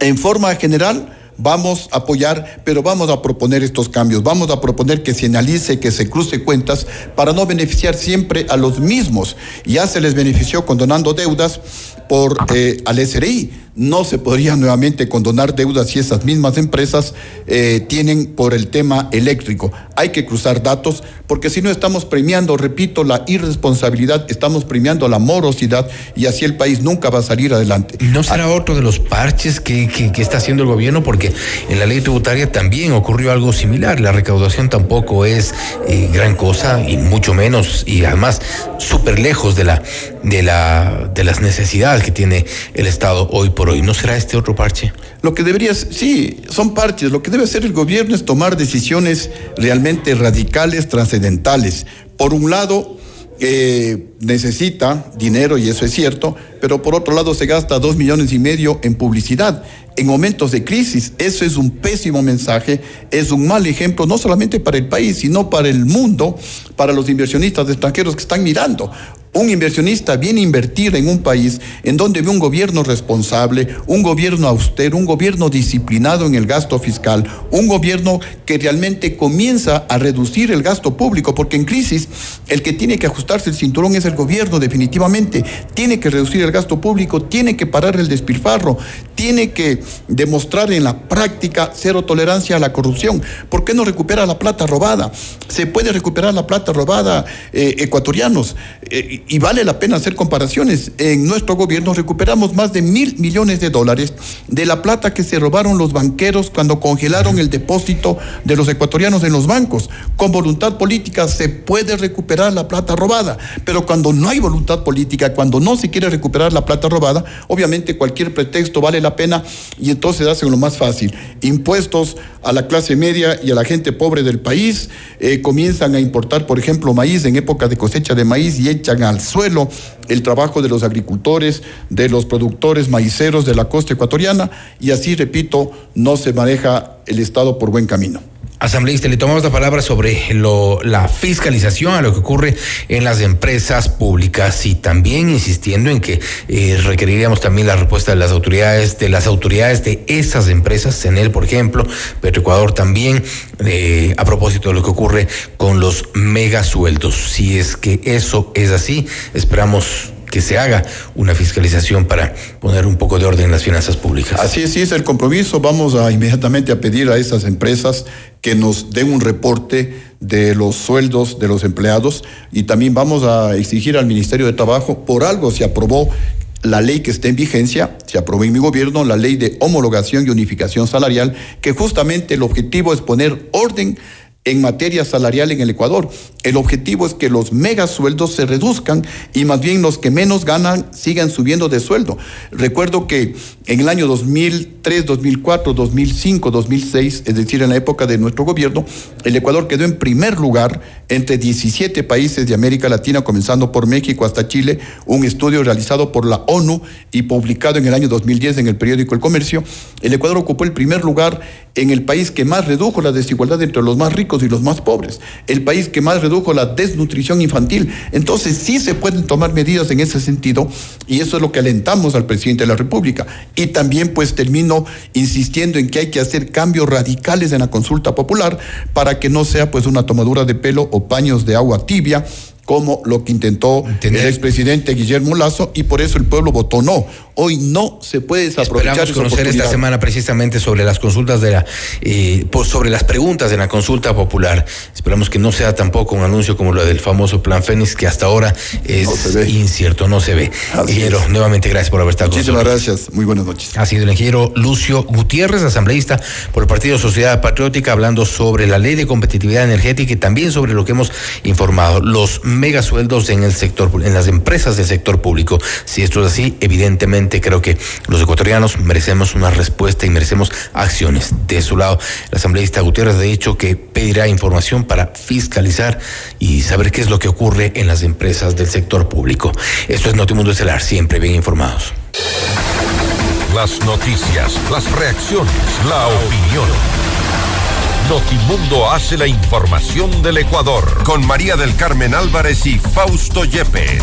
En forma general, vamos a apoyar, pero vamos a proponer estos cambios. Vamos a proponer que se analice, que se cruce cuentas para no beneficiar siempre a los mismos. Ya se les benefició condonando deudas por eh, al SRI. No se podría nuevamente condonar deudas si esas mismas empresas eh, tienen por el tema eléctrico. Hay que cruzar datos porque si no estamos premiando, repito, la irresponsabilidad, estamos premiando la morosidad y así el país nunca va a salir adelante. ¿No será otro de los parches que, que- está haciendo el gobierno? Porque en la ley tributaria también ocurrió algo similar. La recaudación tampoco es eh, gran cosa y mucho menos, y además súper lejos de, la, de, la, de las necesidades que tiene el Estado hoy por hoy. ¿No será este otro parche? Lo que debería, sí, son parches. Lo que debe hacer el gobierno es tomar decisiones realmente radicales, trascendentales. Por un lado, eh, necesita dinero, y eso es cierto, pero por otro lado se gasta dos millones y medio en publicidad. En momentos de crisis, eso es un pésimo mensaje, es un mal ejemplo, no solamente para el país, sino para el mundo, para los inversionistas extranjeros que están mirando. Un inversionista viene a invertir en un país en donde ve un gobierno responsable, un gobierno austero, un gobierno disciplinado en el gasto fiscal, un gobierno que realmente comienza a reducir el gasto público, porque en crisis el que tiene que ajustarse el cinturón es el gobierno definitivamente, tiene que reducir el gasto público, tiene que parar el despilfarro, tiene que demostrar en la práctica cero tolerancia a la corrupción. ¿Por qué no recupera la plata robada? Se puede recuperar la plata robada eh, ecuatorianos. Eh, y vale la pena hacer comparaciones. En nuestro gobierno recuperamos más de mil millones de dólares de la plata que se robaron los banqueros cuando congelaron el depósito de los ecuatorianos en los bancos. Con voluntad política se puede recuperar la plata robada, pero cuando no hay voluntad política, cuando no se quiere recuperar la plata robada, obviamente cualquier pretexto vale la pena y entonces hacen lo más fácil. Impuestos a la clase media y a la gente pobre del país, eh, comienzan a importar, por ejemplo, maíz en época de cosecha de maíz y echan al suelo el trabajo de los agricultores, de los productores maiceros de la costa ecuatoriana y así, repito, no se maneja el Estado por buen camino. Asambleísta, le tomamos la palabra sobre lo, la fiscalización a lo que ocurre en las empresas públicas y también insistiendo en que eh, requeriríamos también la respuesta de las autoridades, de las autoridades de esas empresas, CENEL, por ejemplo, Petroecuador también, eh, a propósito de lo que ocurre con los megasueldos. Si es que eso es así, esperamos se haga una fiscalización para poner un poco de orden en las finanzas públicas. Así es, sí es el compromiso. Vamos a inmediatamente a pedir a esas empresas que nos den un reporte de los sueldos de los empleados y también vamos a exigir al Ministerio de Trabajo, por algo se aprobó la ley que está en vigencia, se aprobó en mi gobierno, la ley de homologación y unificación salarial, que justamente el objetivo es poner orden en materia salarial en el Ecuador. El objetivo es que los megasueldos se reduzcan y más bien los que menos ganan sigan subiendo de sueldo. Recuerdo que en el año 2003, 2004, 2005, 2006, es decir, en la época de nuestro gobierno, el Ecuador quedó en primer lugar entre 17 países de América Latina, comenzando por México hasta Chile, un estudio realizado por la ONU y publicado en el año 2010 en el periódico El Comercio. El Ecuador ocupó el primer lugar en el país que más redujo la desigualdad entre los más ricos y los más pobres, el país que más redujo la desnutrición infantil. Entonces sí se pueden tomar medidas en ese sentido y eso es lo que alentamos al presidente de la República. Y también pues termino insistiendo en que hay que hacer cambios radicales en la consulta popular para que no sea pues una tomadura de pelo o paños de agua tibia como lo que intentó el expresidente Guillermo Lazo y por eso el pueblo votó no. Hoy no se puede desaprovechar Esperamos conocer esta semana precisamente sobre las consultas de la, eh, sobre las preguntas de la consulta popular. Esperamos que no sea tampoco un anuncio como lo del famoso Plan Fénix que hasta ahora es incierto, no se ve. ingeniero, nuevamente gracias por haber estado con nosotros. Muchísimas gracias, muy buenas noches. Ha sido el ingeniero Lucio Gutiérrez, asambleísta por el Partido Sociedad Patriótica, hablando sobre la ley de competitividad energética y también sobre lo que hemos informado, los megasueldos en el sector, en las empresas del sector público. Si esto es así, evidentemente creo que los ecuatorianos merecemos una respuesta y merecemos acciones. De su lado, el asambleísta Gutiérrez ha dicho que pedirá información para fiscalizar y saber qué es lo que ocurre en las empresas del sector público. Esto es Notimundo Estelar, siempre bien informados. Las noticias, las reacciones, la opinión. Notimundo hace la información del Ecuador con María del Carmen Álvarez y Fausto Yepes.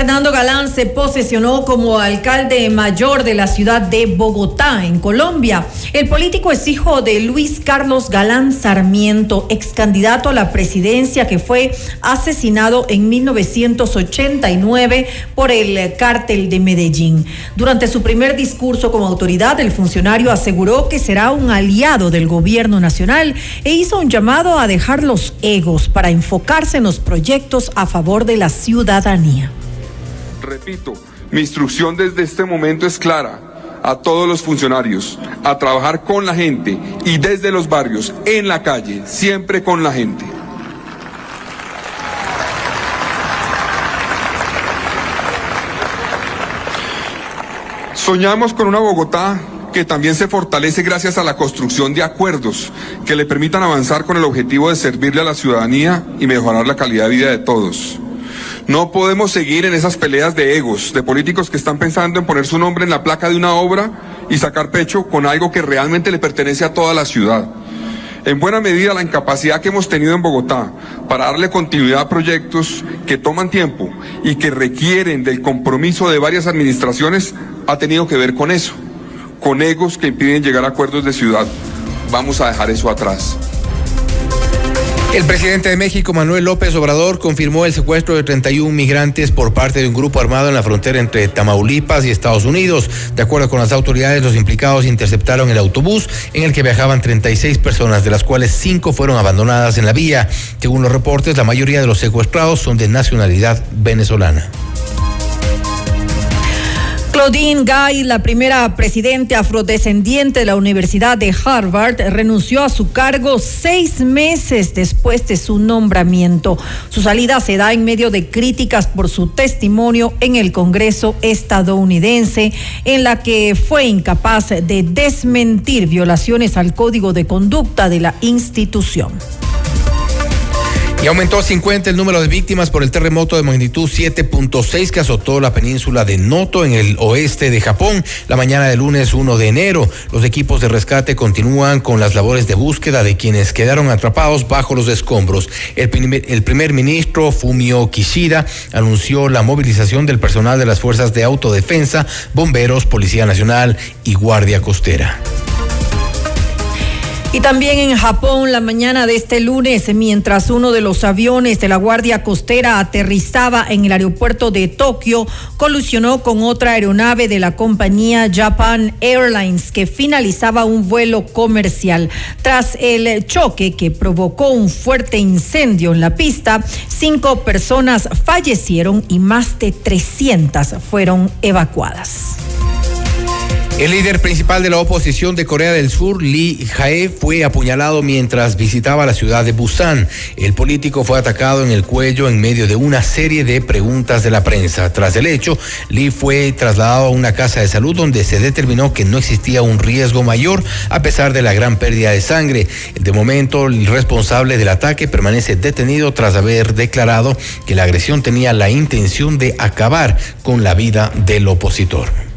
Fernando Galán se posesionó como alcalde mayor de la ciudad de Bogotá, en Colombia. El político es hijo de Luis Carlos Galán Sarmiento, ex candidato a la presidencia que fue asesinado en 1989 por el cártel de Medellín. Durante su primer discurso como autoridad, el funcionario aseguró que será un aliado del gobierno nacional e hizo un llamado a dejar los egos para enfocarse en los proyectos a favor de la ciudadanía. Repito, mi instrucción desde este momento es clara a todos los funcionarios, a trabajar con la gente y desde los barrios, en la calle, siempre con la gente. Soñamos con una Bogotá que también se fortalece gracias a la construcción de acuerdos que le permitan avanzar con el objetivo de servirle a la ciudadanía y mejorar la calidad de vida de todos. No podemos seguir en esas peleas de egos, de políticos que están pensando en poner su nombre en la placa de una obra y sacar pecho con algo que realmente le pertenece a toda la ciudad. En buena medida la incapacidad que hemos tenido en Bogotá para darle continuidad a proyectos que toman tiempo y que requieren del compromiso de varias administraciones ha tenido que ver con eso, con egos que impiden llegar a acuerdos de ciudad. Vamos a dejar eso atrás. El presidente de México, Manuel López Obrador, confirmó el secuestro de 31 migrantes por parte de un grupo armado en la frontera entre Tamaulipas y Estados Unidos. De acuerdo con las autoridades, los implicados interceptaron el autobús en el que viajaban 36 personas, de las cuales 5 fueron abandonadas en la vía. Según los reportes, la mayoría de los secuestrados son de nacionalidad venezolana. Claudine Gay, la primera presidente afrodescendiente de la Universidad de Harvard, renunció a su cargo seis meses después de su nombramiento. Su salida se da en medio de críticas por su testimonio en el Congreso estadounidense, en la que fue incapaz de desmentir violaciones al código de conducta de la institución. Y aumentó a 50 el número de víctimas por el terremoto de magnitud 7.6 que azotó la península de Noto en el oeste de Japón la mañana del lunes 1 de enero. Los equipos de rescate continúan con las labores de búsqueda de quienes quedaron atrapados bajo los escombros. El primer, el primer ministro Fumio Kishida anunció la movilización del personal de las fuerzas de autodefensa, bomberos, Policía Nacional y Guardia Costera. Y también en Japón, la mañana de este lunes, mientras uno de los aviones de la Guardia Costera aterrizaba en el aeropuerto de Tokio, colisionó con otra aeronave de la compañía Japan Airlines que finalizaba un vuelo comercial. Tras el choque que provocó un fuerte incendio en la pista, cinco personas fallecieron y más de 300 fueron evacuadas. El líder principal de la oposición de Corea del Sur, Lee Jae, fue apuñalado mientras visitaba la ciudad de Busan. El político fue atacado en el cuello en medio de una serie de preguntas de la prensa. Tras el hecho, Lee fue trasladado a una casa de salud donde se determinó que no existía un riesgo mayor a pesar de la gran pérdida de sangre. De momento, el responsable del ataque permanece detenido tras haber declarado que la agresión tenía la intención de acabar con la vida del opositor.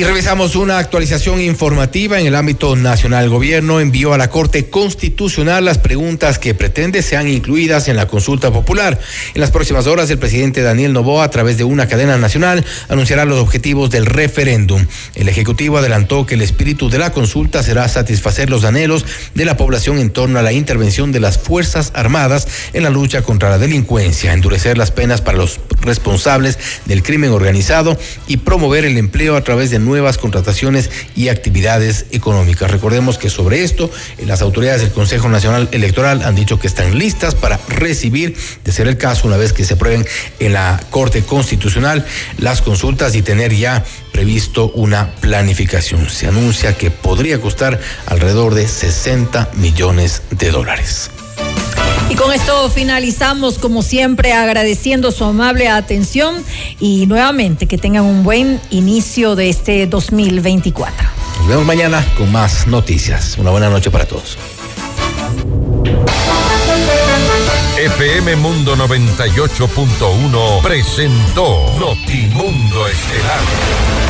Y revisamos una actualización informativa en el ámbito nacional. El gobierno envió a la Corte Constitucional las preguntas que pretende sean incluidas en la consulta popular. En las próximas horas, el presidente Daniel Novoa, a través de una cadena nacional, anunciará los objetivos del referéndum. El Ejecutivo adelantó que el espíritu de la consulta será satisfacer los anhelos de la población en torno a la intervención de las Fuerzas Armadas en la lucha contra la delincuencia, endurecer las penas para los responsables del crimen organizado y promover el empleo a través de nuevas contrataciones y actividades económicas. Recordemos que sobre esto eh, las autoridades del Consejo Nacional Electoral han dicho que están listas para recibir, de ser el caso, una vez que se aprueben en la Corte Constitucional las consultas y tener ya previsto una planificación. Se anuncia que podría costar alrededor de 60 millones de dólares. Y con esto finalizamos, como siempre, agradeciendo su amable atención y nuevamente que tengan un buen inicio de este 2024. Nos vemos mañana con más noticias. Una buena noche para todos. FM Mundo 98.1 presentó Notimundo Estelar.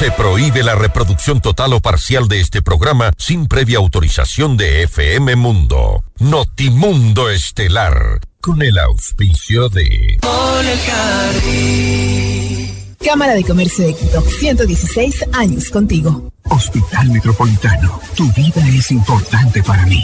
Se prohíbe la reproducción total o parcial de este programa sin previa autorización de FM Mundo. Notimundo Estelar, con el auspicio de... Cámara de Comercio de Quito, 116 años contigo. Hospital Metropolitano, tu vida es importante para mí.